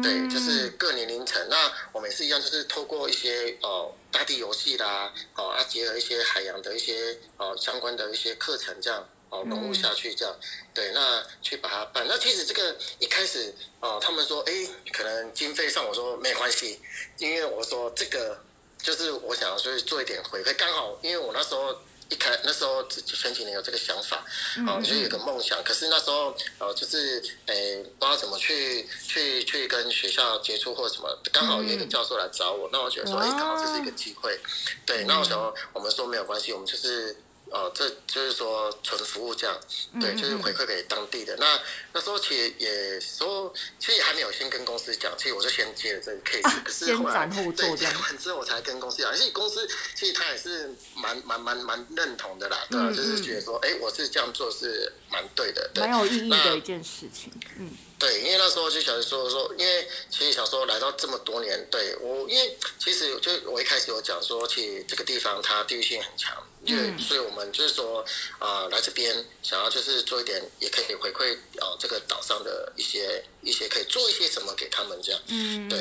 对，就是各年龄层。那我们也是一样，就是透过一些呃大地游戏啦，哦啊，结合一些海洋的一些呃相关的一些课程，这样哦融入下去这样。对，那去把它办。那其实这个一开始哦，他们说哎，可能经费上我说没关系，因为我说这个就是我想要去做一点回馈，刚好因为我那时候。一开那时候前几年有这个想法，哦，就有个梦想。可是那时候，呃，就是诶，不知道怎么去去去跟学校接触或什么。刚好有一个教授来找我，那我觉得说，哎，刚好这是一个机会。对，那我想，我们说没有关系，我们就是。哦，这就是说纯服务这样，对，就是回馈给当地的。那那时候其实也说，其实还没有先跟公司讲，其实我就先接了这个 case，可是后来对接完之后我才跟公司讲，而且公司其实他也是蛮蛮蛮蛮认同的啦，对吧？就是觉得说，哎，我是这样做是蛮对的，蛮有意义的一件事情，嗯。对，因为那时候就想说说，因为其实想说来到这么多年，对我，因为其实就我一开始有讲说，其实这个地方它地域性很强，对，所以我们就是说啊，来这边想要就是做一点，也可以回馈啊这个岛上的一些一些可以做一些什么给他们这样，嗯，对，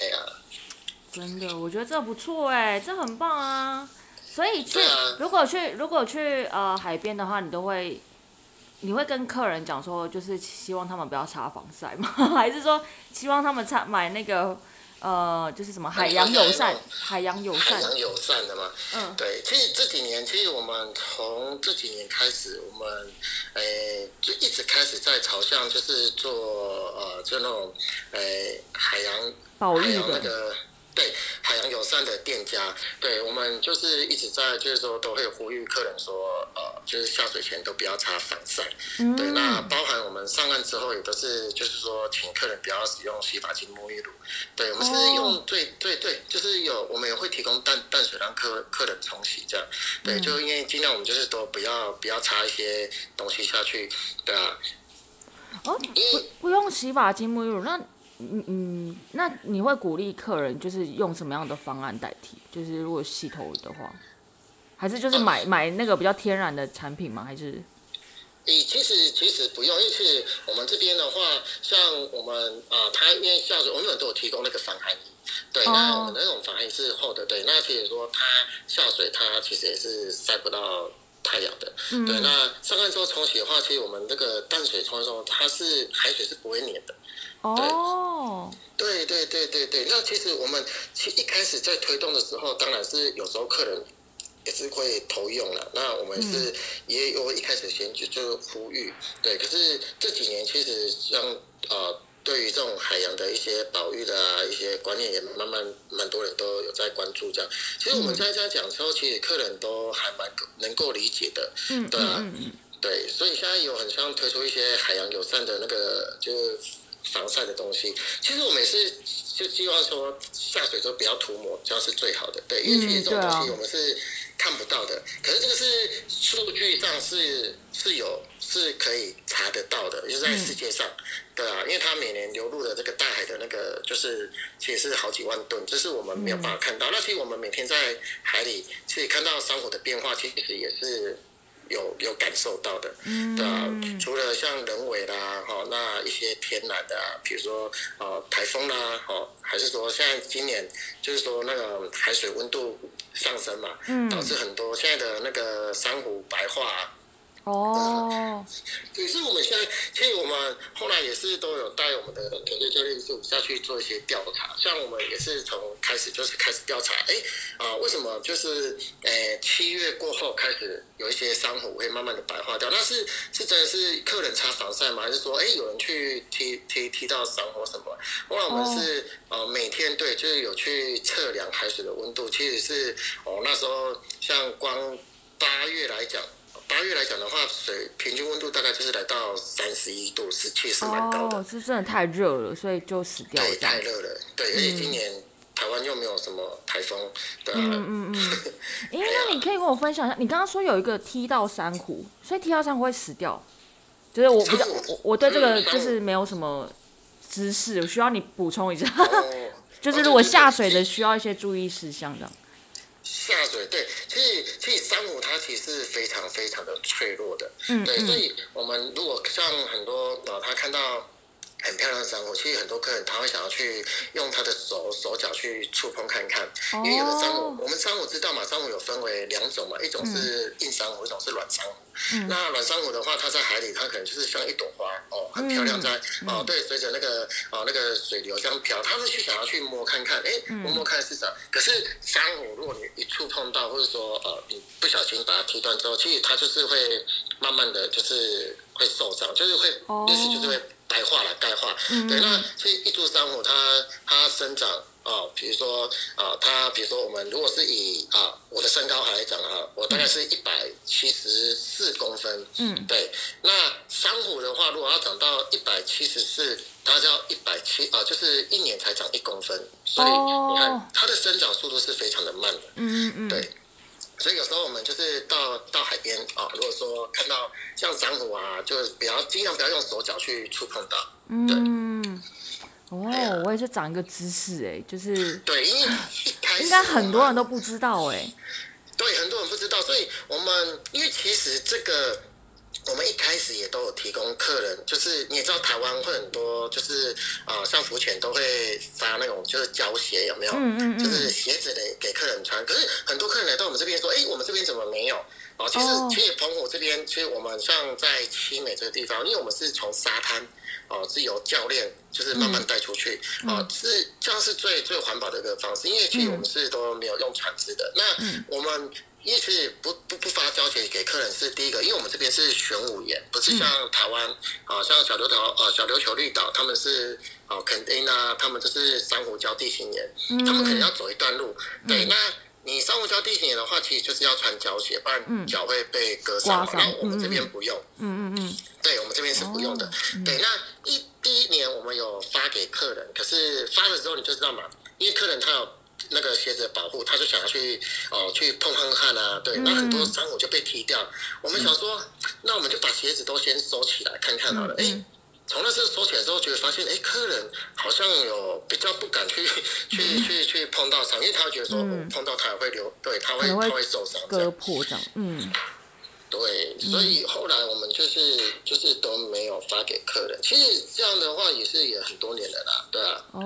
哎呀，真的，我觉得这不错哎，这很棒啊，所以去如果去如果去呃海边的话，你都会。你会跟客人讲说，就是希望他们不要擦防晒吗？[laughs] 还是说希望他们擦买那个呃，就是什么海洋友善、海洋友善、海洋友善的嘛？嗯，对。其实这几年，其实我们从这几年开始，我们诶就一直开始在朝向，就是做呃，就那种诶海洋保育的。对海洋友善的店家，对我们就是一直在，就是说都会呼吁客人说，呃，就是下水前都不要擦防晒。嗯。对，那包含我们上岸之后也都是，就是说请客人不要使用洗发精、沐浴露。对，我们是用最最对，就是有我们也会提供淡淡水让客客人冲洗这样。对，就因为尽量我们就是都不要不要擦一些东西下去，对啊。哦，不不用洗发精、沐浴露那。嗯嗯，那你会鼓励客人就是用什么样的方案代替？就是如果洗头的话，还是就是买买那个比较天然的产品吗？还是？诶，其实其实不用，因为是我们这边的话，像我们啊，它因为下水，我们都有提供那个防寒衣，对，那我们那种防寒衣是厚的，对，那其实说它下水，它其实也是晒不到太阳的，对，那上岸之后冲洗的话，其实我们那个淡水冲的时候，它是海水是不会粘的。哦，对对对对对，那其实我们其一开始在推动的时候，当然是有时候客人也是会投用了。那我们是也有一开始先就就呼吁，对。可是这几年其实像呃，对于这种海洋的一些保育的啊一些观念，也慢慢蛮多人都有在关注这样。其实我们在家讲的时候，其实客人都还蛮能够理解的，嗯，对啊，对。所以现在有很像推出一些海洋友善的那个就是。防晒的东西，其实我们是就希望说下水都不要涂抹，这样是最好的。对，因为其实这种东西我们是看不到的，可是这个是数据上是是有是可以查得到的，就是在世界上，对啊，因为它每年流入的这个大海的那个就是其实是好几万吨，这是我们没有办法看到。那其实我们每天在海里其实看到珊瑚的变化，其实也是。有有感受到的，对啊，除了像人为啦，哈，那一些天然的，比如说呃台风啦，哈，还是说现在今年就是说那个海水温度上升嘛，导致很多现在的那个珊瑚白化。哦，可是我们现在，其实我们后来也是都有带我们的团队教练组下去做一些调查，像我们也是从开始就是开始调查，哎，啊，为什么就是诶七月过后开始有一些珊瑚会慢慢的白化掉？那是是真的是客人擦防晒吗？还是说，哎，有人去踢踢踢到珊瑚什么？后来我们是呃每天对，就是有去测量海水的温度，其实是哦那时候像光八月来讲。八月来讲的话，水平均温度大概就是来到三十一度，是确实蛮高的。哦，是真的太热了，所以就死掉了。对，太热了。对，而且今年台湾又没有什么台风。嗯嗯嗯。哎，[laughs] 那你可以跟我分享一下，你刚刚说有一个踢到珊瑚，所以踢到珊瑚会死掉。就是我比较，我我对这个就是没有什么知识，我需要你补充一下。[laughs] 就是如果下水的需要一些注意事项这样。下水对，其实其实珊瑚它其实是非常非常的脆弱的，嗯，对，所以我们如果像很多啊，他看到很漂亮的珊瑚，其实很多客人他会想要去用他的手手脚去触碰看看，因为有的珊瑚，我们珊瑚知道嘛，珊瑚有分为两种嘛，一种是硬珊瑚，一种是软珊瑚。那软珊瑚的话，它在海里，它可能就是像一朵花哦，很漂亮，在哦，对，随着那个哦那个水流这样飘，它是去想要去摸看看，哎，摸摸看是啥。可是珊瑚，如果你一触碰到，或者说呃你不小心把它踢断之后，其实它就是会慢慢的就是会受伤，就是会意思就是会。钙化了，钙化。对，那所以一株珊瑚，它它生长啊，比如说啊，它比如说我们如果是以啊我的身高来讲啊，我大概是一百七十四公分。嗯，对。那珊瑚的话，如果要长到一百七十四，它就要一百七啊，就是一年才长一公分。所以你看，它的生长速度是非常的慢的。嗯嗯嗯。对。所以有时候我们就是到到海边啊，如果说看到像珊瑚啊，就是不要尽量不要用手脚去触碰到。嗯，哦，我也是长一个知识哎，就是对，因为应该很多人都不知道哎。对，很多人不知道，所以我们因为其实这个。我们一开始也都有提供客人，就是你也知道台湾会很多，就是啊，像浮潜都会发那种就是胶鞋，有没有？嗯嗯嗯。就是鞋子的给客人穿，可是很多客人来到我们这边说，哎，我们这边怎么没有？哦，其实其实澎湖这边，其实我们像在七美这个地方，因为我们是从沙滩哦，是由教练就是慢慢带出去，哦，是这样是最最环保的一个方式，因为其实我们是都没有用船只的，那我们。因此不不不发胶鞋给客人是第一个，因为我们这边是玄武岩，不是像台湾啊，像小琉球呃小琉球绿岛，他们是啊肯定啊，他们就是珊瑚礁地形岩，他们可能要走一段路。对，那你珊瑚礁地形岩的话，其实就是要穿胶鞋，不然脚会被割伤。然后我们这边不用。嗯嗯嗯。对，我们这边是不用的。对，那一第一年我们有发给客人，可是发了之后你就知道嘛，因为客人他有。那个鞋子保护，他就想要去哦，去碰碰看啊，对，那很多珊瑚就被踢掉。我们想说，那我们就把鞋子都先收起来看看好了。哎，从那次收起来之后，就会发现，哎，客人好像有比较不敢去 [laughs] 去去去碰到它，因为他觉得说碰到它会流，对，他会他会受伤，割破这样。嗯，对，所以后来我们就是就是都没有发给客人。其实这样的话也是也很多年了啦，对啊。哦。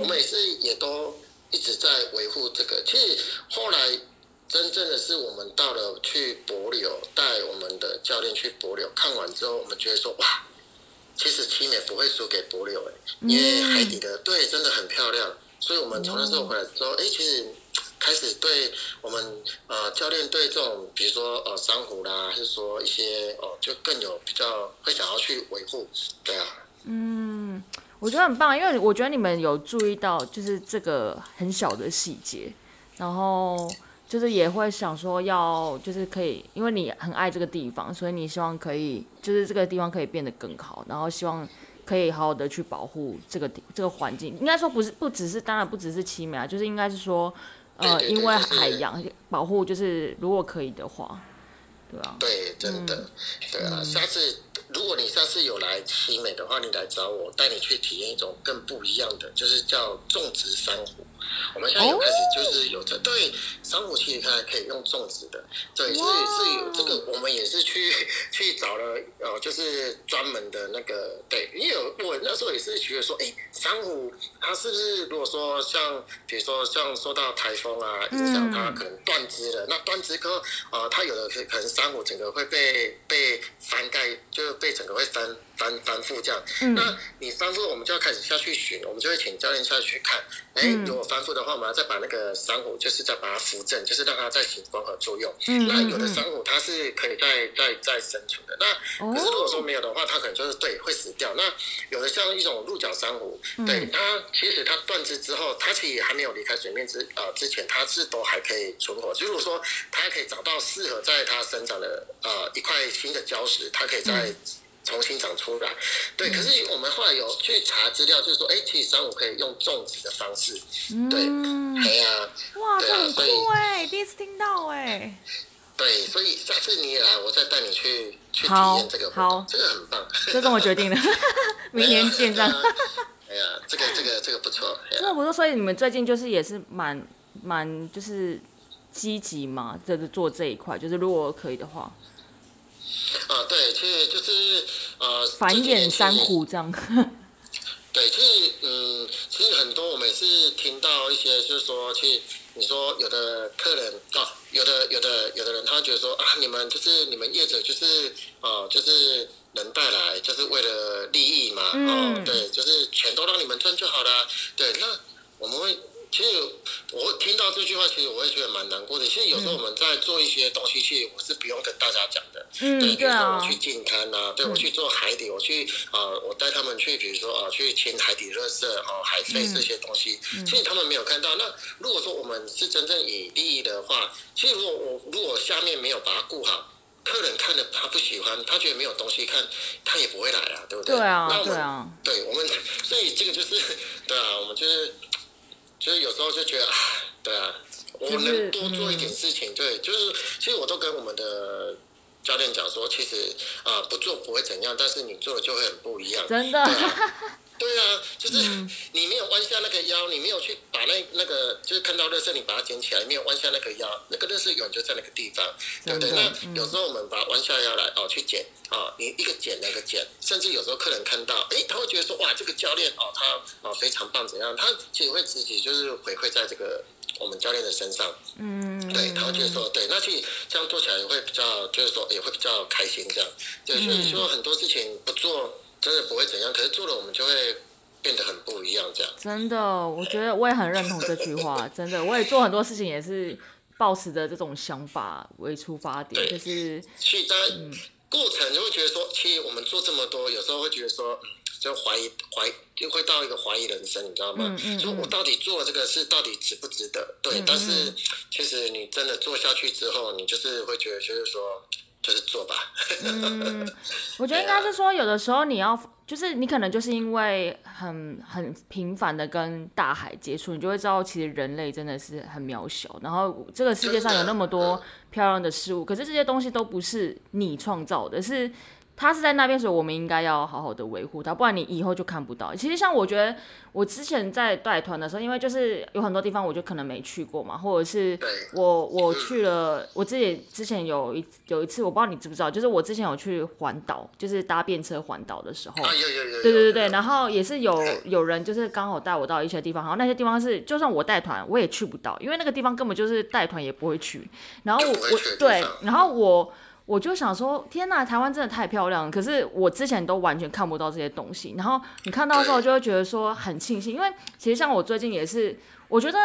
我们也是也都。一直在维护这个，其实后来真正的是我们到了去博流，带我们的教练去博流，看完之后，我们觉得说哇，其实七美不会输给博流哎，因为海底的对真的很漂亮，所以我们从那时候回来之后，哎，其实开始对我们呃教练对这种比如说呃珊瑚啦，还是说一些哦，就更有比较会想要去维护，对啊，嗯。我觉得很棒，因为我觉得你们有注意到，就是这个很小的细节，然后就是也会想说要，就是可以，因为你很爱这个地方，所以你希望可以，就是这个地方可以变得更好，然后希望可以好好的去保护这个这个环境。应该说不是，不只是，当然不只是七美啊，就是应该是说，呃，因为海洋保护，就是如果可以的话，对吧？对，真的，对啊，下次。如果你下次有来奇美的话，你来找我，带你去体验一种更不一样的，就是叫种植珊瑚。我们现在有开始就是有这对珊瑚其实它可以用种植的，对，所以是有这个，我们也是去去找了呃，就是专门的那个对，因为我那时候也是觉得说，哎，珊瑚它是不是如果说像比如说像受到台风啊影响，它可能断枝了，那断枝后呃，它有的可可能珊瑚整个会被被翻盖，就被整个会翻。翻翻覆这样，那你翻覆，我们就要开始下去寻，我们就会请教练下去看。哎，如果翻覆的话，我们要再把那个珊瑚，就是再把它扶正，就是让它再起光合作用。那有的珊瑚它是可以再再再生存的。那可是如果说没有的话，它可能就是对会死掉。那有的像一种鹿角珊瑚，对它其实它断枝之后，它其实还没有离开水面之呃之前，它是都还可以存活。如果说它可以找到适合在它生长的呃一块新的礁石，它可以在。重新长出来，对。可是我们后来有去查资料，就是说，哎，其实珊瑚可以用种植的方式，对，哎呀，哇，这很酷哎，第一次听到哎。对，所以下次你也来，我再带你去去体验这个，好，这个很棒。这是我决定了，[laughs] 明年见这样。哎呀，这个这个这个不错，真的不错。所以你们最近就是也是蛮蛮就是积极嘛，就是做这一块，就是如果可以的话。啊，对，其实就是呃，繁衍珊瑚这样。[laughs] 对，其实嗯，其实很多我们是听到一些，就是说，其实你说有的客人啊，有的有的有的人，他觉得说啊，你们就是你们业者就是啊，就是能带来就是为了利益嘛，哦，对，就是钱都让你们赚就好了，对，那我们会。其实我听到这句话，其实我也觉得蛮难过的。其实有时候我们在做一些东西，其实我是不用跟大家讲的。嗯，对，比如说我去进滩啊，对我去做海底，我去啊，我带他们去，比如说啊，去清海底垃圾哦，海废这些东西，其实他们没有看到。那如果说我们是真正以利益的话，其实如果我如果下面没有把它顾好，客人看了他不喜欢，他觉得没有东西看，他也不会来啊，对不对？对啊，对啊。对我们，所以这个就是对啊，我们就是。就是有时候就觉得，对啊，我能多做一点事情，对，就是其实我都跟我们的教练讲说，其实啊不做不会怎样，但是你做了就会很不一样，真的。[laughs] 对啊，就是你没有弯下那个腰，你没有去把那那个，就是看到热色，你把它捡起来，没有弯下那个腰，那个热色远就在那个地方，对不对？那有时候我们把它弯下腰来哦，去捡啊，你一个捡那个捡，甚至有时候客人看到，哎，他会觉得说，哇，这个教练哦，他哦非常棒，怎样？他其实会自己就是回馈在这个我们教练的身上，嗯，对，他会觉得说，对，那其实这样做起来也会比较，就是说也会比较开心，这样，对，所以说很多事情不做。真的不会怎样，可是做了我们就会变得很不一样，这样。真的，我觉得我也很认同这句话。[laughs] 真的，我也做很多事情也是抱持着这种想法为出发点，就是。去当，嗯，过程就会觉得说，其实我们做这么多，有时候会觉得说，就怀疑怀，就会到一个怀疑人生，你知道吗？嗯嗯。说我到底做这个事到底值不值得？对，但是其实你真的做下去之后，你就是会觉得，就是说。就是做吧。嗯，[laughs] 我觉得应该是说，有的时候你要，就是你可能就是因为很很频繁的跟大海接触，你就会知道，其实人类真的是很渺小。然后这个世界上有那么多漂亮的事物，可是这些东西都不是你创造的，是。他是在那边，所以我们应该要好好的维护他，不然你以后就看不到。其实像我觉得，我之前在带团的时候，因为就是有很多地方我就可能没去过嘛，或者是我我去了，我自己之前有一有一次，我不知道你知不知道，就是我之前有去环岛，就是搭便车环岛的时候，对对对对对，然后也是有有人就是刚好带我到一些地方，然后那些地方是就算我带团我也去不到，因为那个地方根本就是带团也不会去，然后我我对，然后我。我就想说，天哪，台湾真的太漂亮。可是我之前都完全看不到这些东西，然后你看到之后就会觉得说很庆幸，因为其实像我最近也是，我觉得，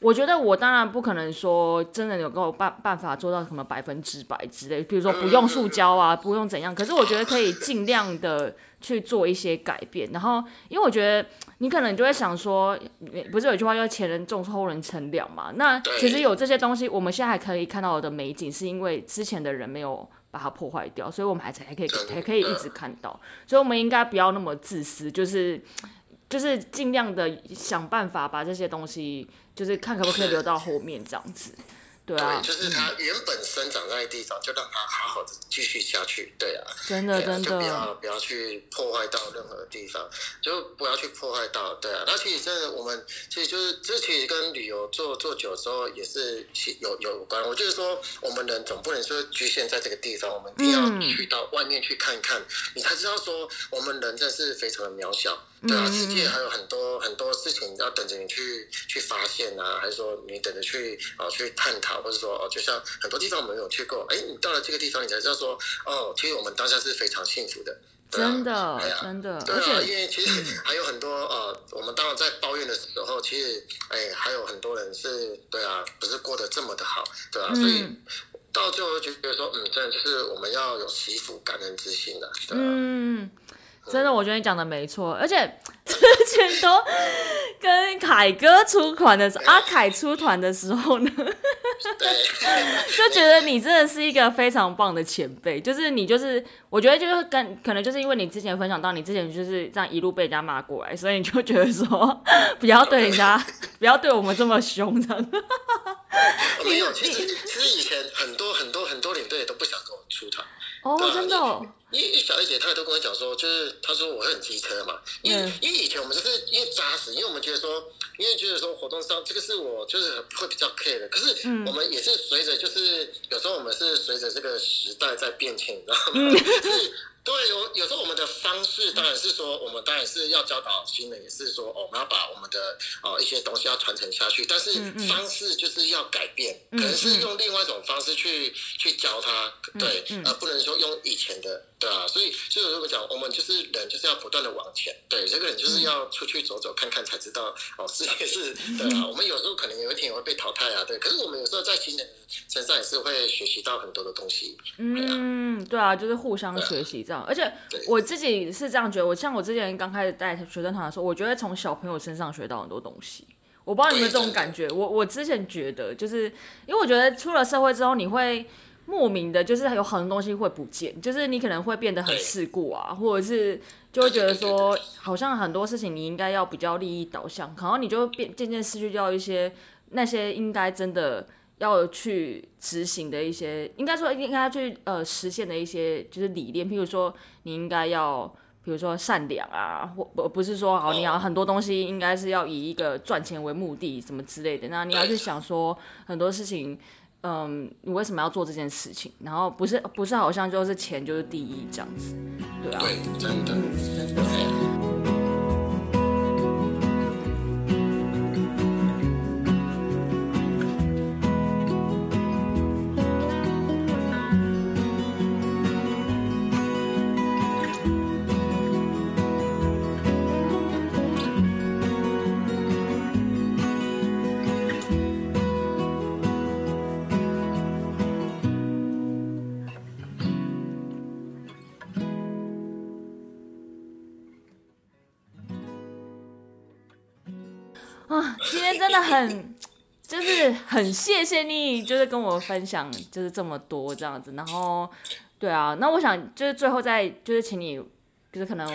我觉得我当然不可能说真的有够办办法做到什么百分之百之类，比如说不用塑胶啊，不用怎样。可是我觉得可以尽量的。去做一些改变，然后因为我觉得你可能就会想说，不是有一句话叫“前人种树后人乘凉”嘛？那其实有这些东西，我们现在还可以看到的美景，是因为之前的人没有把它破坏掉，所以我们还才还可以还可以一直看到。所以我们应该不要那么自私，就是就是尽量的想办法把这些东西，就是看可不可以留到后面这样子。对啊，就是它原本生长在地方，就让它好好的继续下去。对啊，真的真的，就不要不要去破坏到任何地方，就不要去破坏到。对啊，那其实真的我们其实就是这其实跟旅游做做久之后也是有有关。我就是说，我们人总不能说局限在这个地方，我们一定要去到外面去看看，你才知道说我们人真是非常的渺小。对啊，世界还有很多很多事情要等着你去去发现啊，还是说你等着去啊去探讨，或者说哦，就像很多地方我们有去过，哎，你到了这个地方，你才知道说哦，其实我们当下是非常幸福的，真的，真的，对啊，因为其实还有很多呃，我们当然在抱怨的时候，其实哎，还有很多人是对啊，不是过得这么的好，对啊，所以到最后就觉得说，嗯，真的就是我们要有惜福感恩之心的，嗯。真的，我觉得你讲的没错，而且之前都跟凯哥出团的时候，阿凯出团的时候呢，[laughs] 就觉得你真的是一个非常棒的前辈。就是你，就是我觉得就是跟可能就是因为你之前分享到你之前就是这样一路被人家骂过来，所以你就觉得说不要对人家，不要对我们这么凶的。没有，其实其实以前很多很多很多领队都不想跟我出团。哦，真的。因为小丽姐她都跟我讲说，就是她说我很机车嘛，因为因为以前我们就是因为扎实，因为我们觉得说，因为觉得说活动上这个是我就是会比较 care 的，可是我们也是随着就是有时候我们是随着这个时代在变迁，你知道吗？就是对，有有时候我们的方式当然是说，我们当然是要教导新人，也是说，我们要把我们的哦一些东西要传承下去。但是方式就是要改变，可能是用另外一种方式去去教他，对，而不能说用以前的。对啊，所以就是如果讲，我们就是人，就是要不断的往前。对，这个人就是要出去走走看看，才知道哦，世界是。对啊，[laughs] 我们有时候可能有一天也会被淘汰啊。对，可是我们有时候在新人身上也是会学习到很多的东西。嗯，对啊，就是互相学习这样。而且我自己是这样觉得，我像我之前刚开始带学生团的时候，我觉得从小朋友身上学到很多东西。我不知道你们这种感觉。我我之前觉得，就是因为我觉得出了社会之后，你会。莫名的，就是有很多东西会不见，就是你可能会变得很世故啊，或者是就会觉得说，好像很多事情你应该要比较利益导向，然后你就变渐渐失去掉一些那些应该真的要去执行的一些，应该说应该去呃实现的一些就是理念，譬如说你应该要，比如说善良啊，或不不是说好你要很多东西应该是要以一个赚钱为目的什么之类的，那你要去想说很多事情。嗯，你为什么要做这件事情？然后不是不是好像就是钱就是第一这样子，对啊，真的很，[laughs] 就是很谢谢你，就是跟我分享，就是这么多这样子。然后，对啊，那我想就是最后再就是请你，就是可能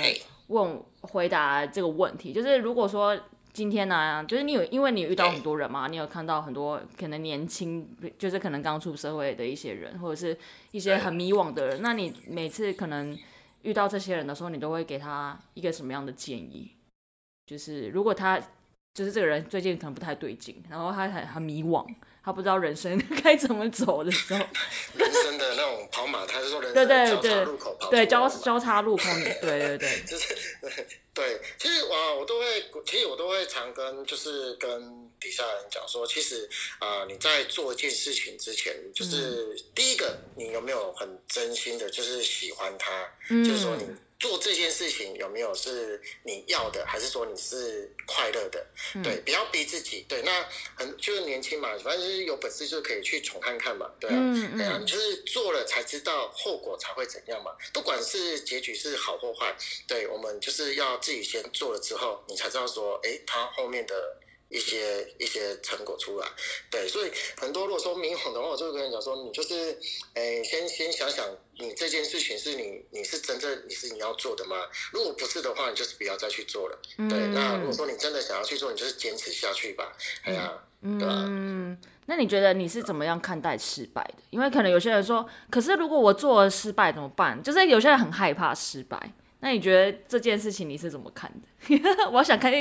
问回答这个问题，就是如果说今天呢，就是你有因为你遇到很多人嘛，你有看到很多可能年轻，就是可能刚出社会的一些人，或者是一些很迷惘的人，那你每次可能遇到这些人的时候，你都会给他一个什么样的建议？就是如果他。就是这个人最近可能不太对劲，然后他很很迷惘，他不知道人生 [laughs] 该怎么走的时候。[laughs] 人生的那种跑马，他是说人生交叉路口跑。对交交叉路口，对对对。[laughs] 就是对，其实我我都会，其实我都会常跟就是跟底下人讲说，其实啊你在做一件事情之前，就是第一个你有没有很真心的，就是喜欢他，就是说你。做这件事情有没有是你要的，还是说你是快乐的？对，不要逼自己。对，那很就是年轻嘛，反正就是有本事就可以去闯看看嘛。对啊，对啊，就是做了才知道后果才会怎样嘛。不管是结局是好或坏，对我们就是要自己先做了之后，你才知道说，哎，他后面的。一些一些成果出来，对，所以很多如果说迷惘的话，我就会跟你讲说，你就是，诶，先先想想，你这件事情是你你是真正你是你要做的吗？如果不是的话，你就是不要再去做了。对，那如果说你真的想要去做，你就是坚持下去吧。哎呀，对吧？嗯，那你觉得你是怎么样看待失败的？因为可能有些人说，可是如果我做了失败怎么办？就是有些人很害怕失败。那你觉得这件事情你是怎么看的？[laughs] 我想看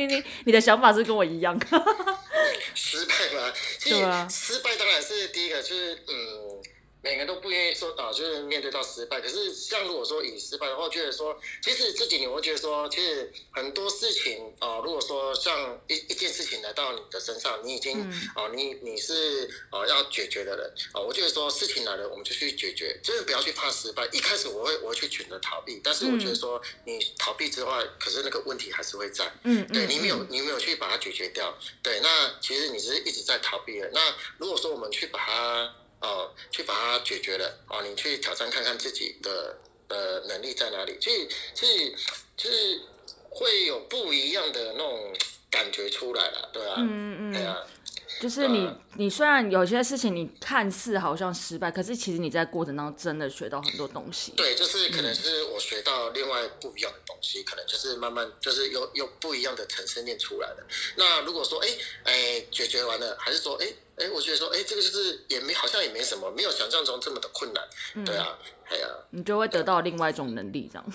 你的想法是跟我一样。[laughs] 失败吗？对啊，失败当然是第一个，就是嗯。每个人都不愿意说啊，就是面对到失败。可是像如果说以失败的话，觉得说，其实这几年我会觉得说，其实很多事情啊，如果说像一一件事情来到你的身上，你已经啊，你你是啊要解决的人啊，我觉得说事情来了，我们就去解决，就是不要去怕失败。一开始我会我会去选择逃避，但是我觉得说你逃避之外，可是那个问题还是会在。嗯，对你没有你没有去把它解决掉，对，那其实你是一直在逃避的。那如果说我们去把它。哦，去把它解决了哦，你去挑战看看自己的呃能力在哪里，所以所以就是会有不一样的那种感觉出来了，对啊，嗯嗯嗯，对啊。就是你，你虽然有些事情你看似好像失败，可是其实你在过程当中真的学到很多东西。对，就是可能是我学到另外不一样的东西，可能就是慢慢就是又又不一样的层次念出来了。那如果说哎哎解决完了，还是说哎哎，我觉得说哎这个就是也没好像也没什么，没有想象中这么的困难。对啊，哎呀，你就会得到另外一种能力，这样。[laughs]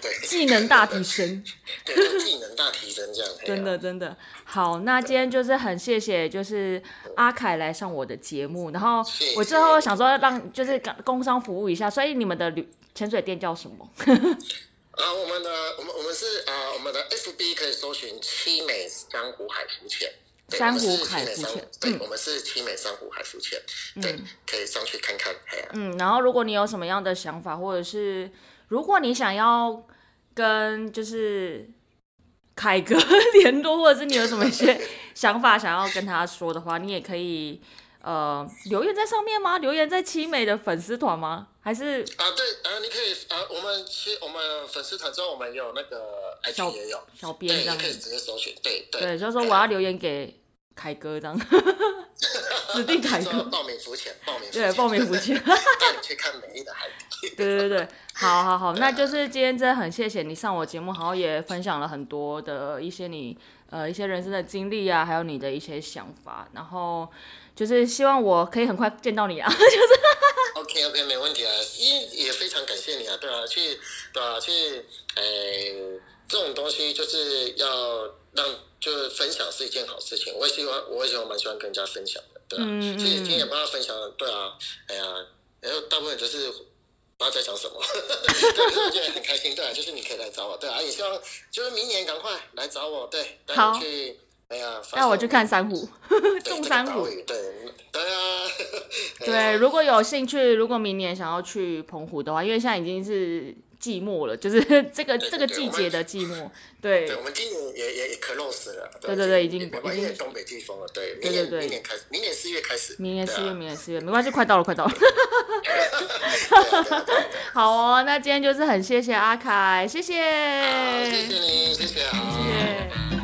对，[laughs] 技能大提升，[laughs] 对，技能大提升这样。真的真的好，那今天就是很谢谢，就是阿凯来上我的节目，然后我最后想说让就是工商服务一下，所以你们的旅潜水店叫什么？啊，我们的我们我们是啊，我们的 FB 可以搜寻七美珊瑚海浮潜。珊瑚海浮潜，对，我们是七美珊瑚海浮潜，对，可以上去看看。嗯，然后如果你有什么样的想法，或者是如果你想要跟就是凯哥 [laughs] 联络，或者是你有什么一些想法想要跟他说的话，你也可以呃留言在上面吗？留言在七美的粉丝团吗？还是啊，对，呃，你可以啊，我们七我们粉丝团之后，我们有那个 IG 也有。小编这样，可以直接搜寻，对对，对，就是说我要留言给。凯哥这样，指定凯哥。报名浮潜，报名对报名浮潜，带你去看美丽的海底。对对对，好好好，那就是今天真的很谢谢你上我节目，然后也分享了很多的一些你呃一些人生的经历啊，还有你的一些想法，然后就是希望我可以很快见到你啊，就 [laughs] 是 OK OK 没问题啊，也也非常感谢你啊，对啊，去对啊去诶这种东西就是要让。就是分享是一件好事情，我也喜欢，我也喜欢蛮喜欢跟人家分享的，对啊。其实今天也帮他分享，对啊，哎呀，然后大部分就是不知道在讲什么，[laughs] 对，我觉得很开心，对啊，就是你可以来找我，对啊，也希望就是明年赶快来找我，对，带你去，哎呀，带我去看珊瑚，[laughs] 种珊瑚，对，[laughs] [laughs] 对啊，对，如果有兴趣，如果明年想要去澎湖的话，因为现在已经是。寂寞了，就是这个这个季节的寂寞。对，我们今年也也也可 close 了。对对对，已经已经东北季风了。对，对对对，明年开始，明年四月开始。明年四月，明年四月，没关系，快到了，快到了。好哦，那今天就是很谢谢阿凯，谢谢。谢谢你，谢谢，谢谢。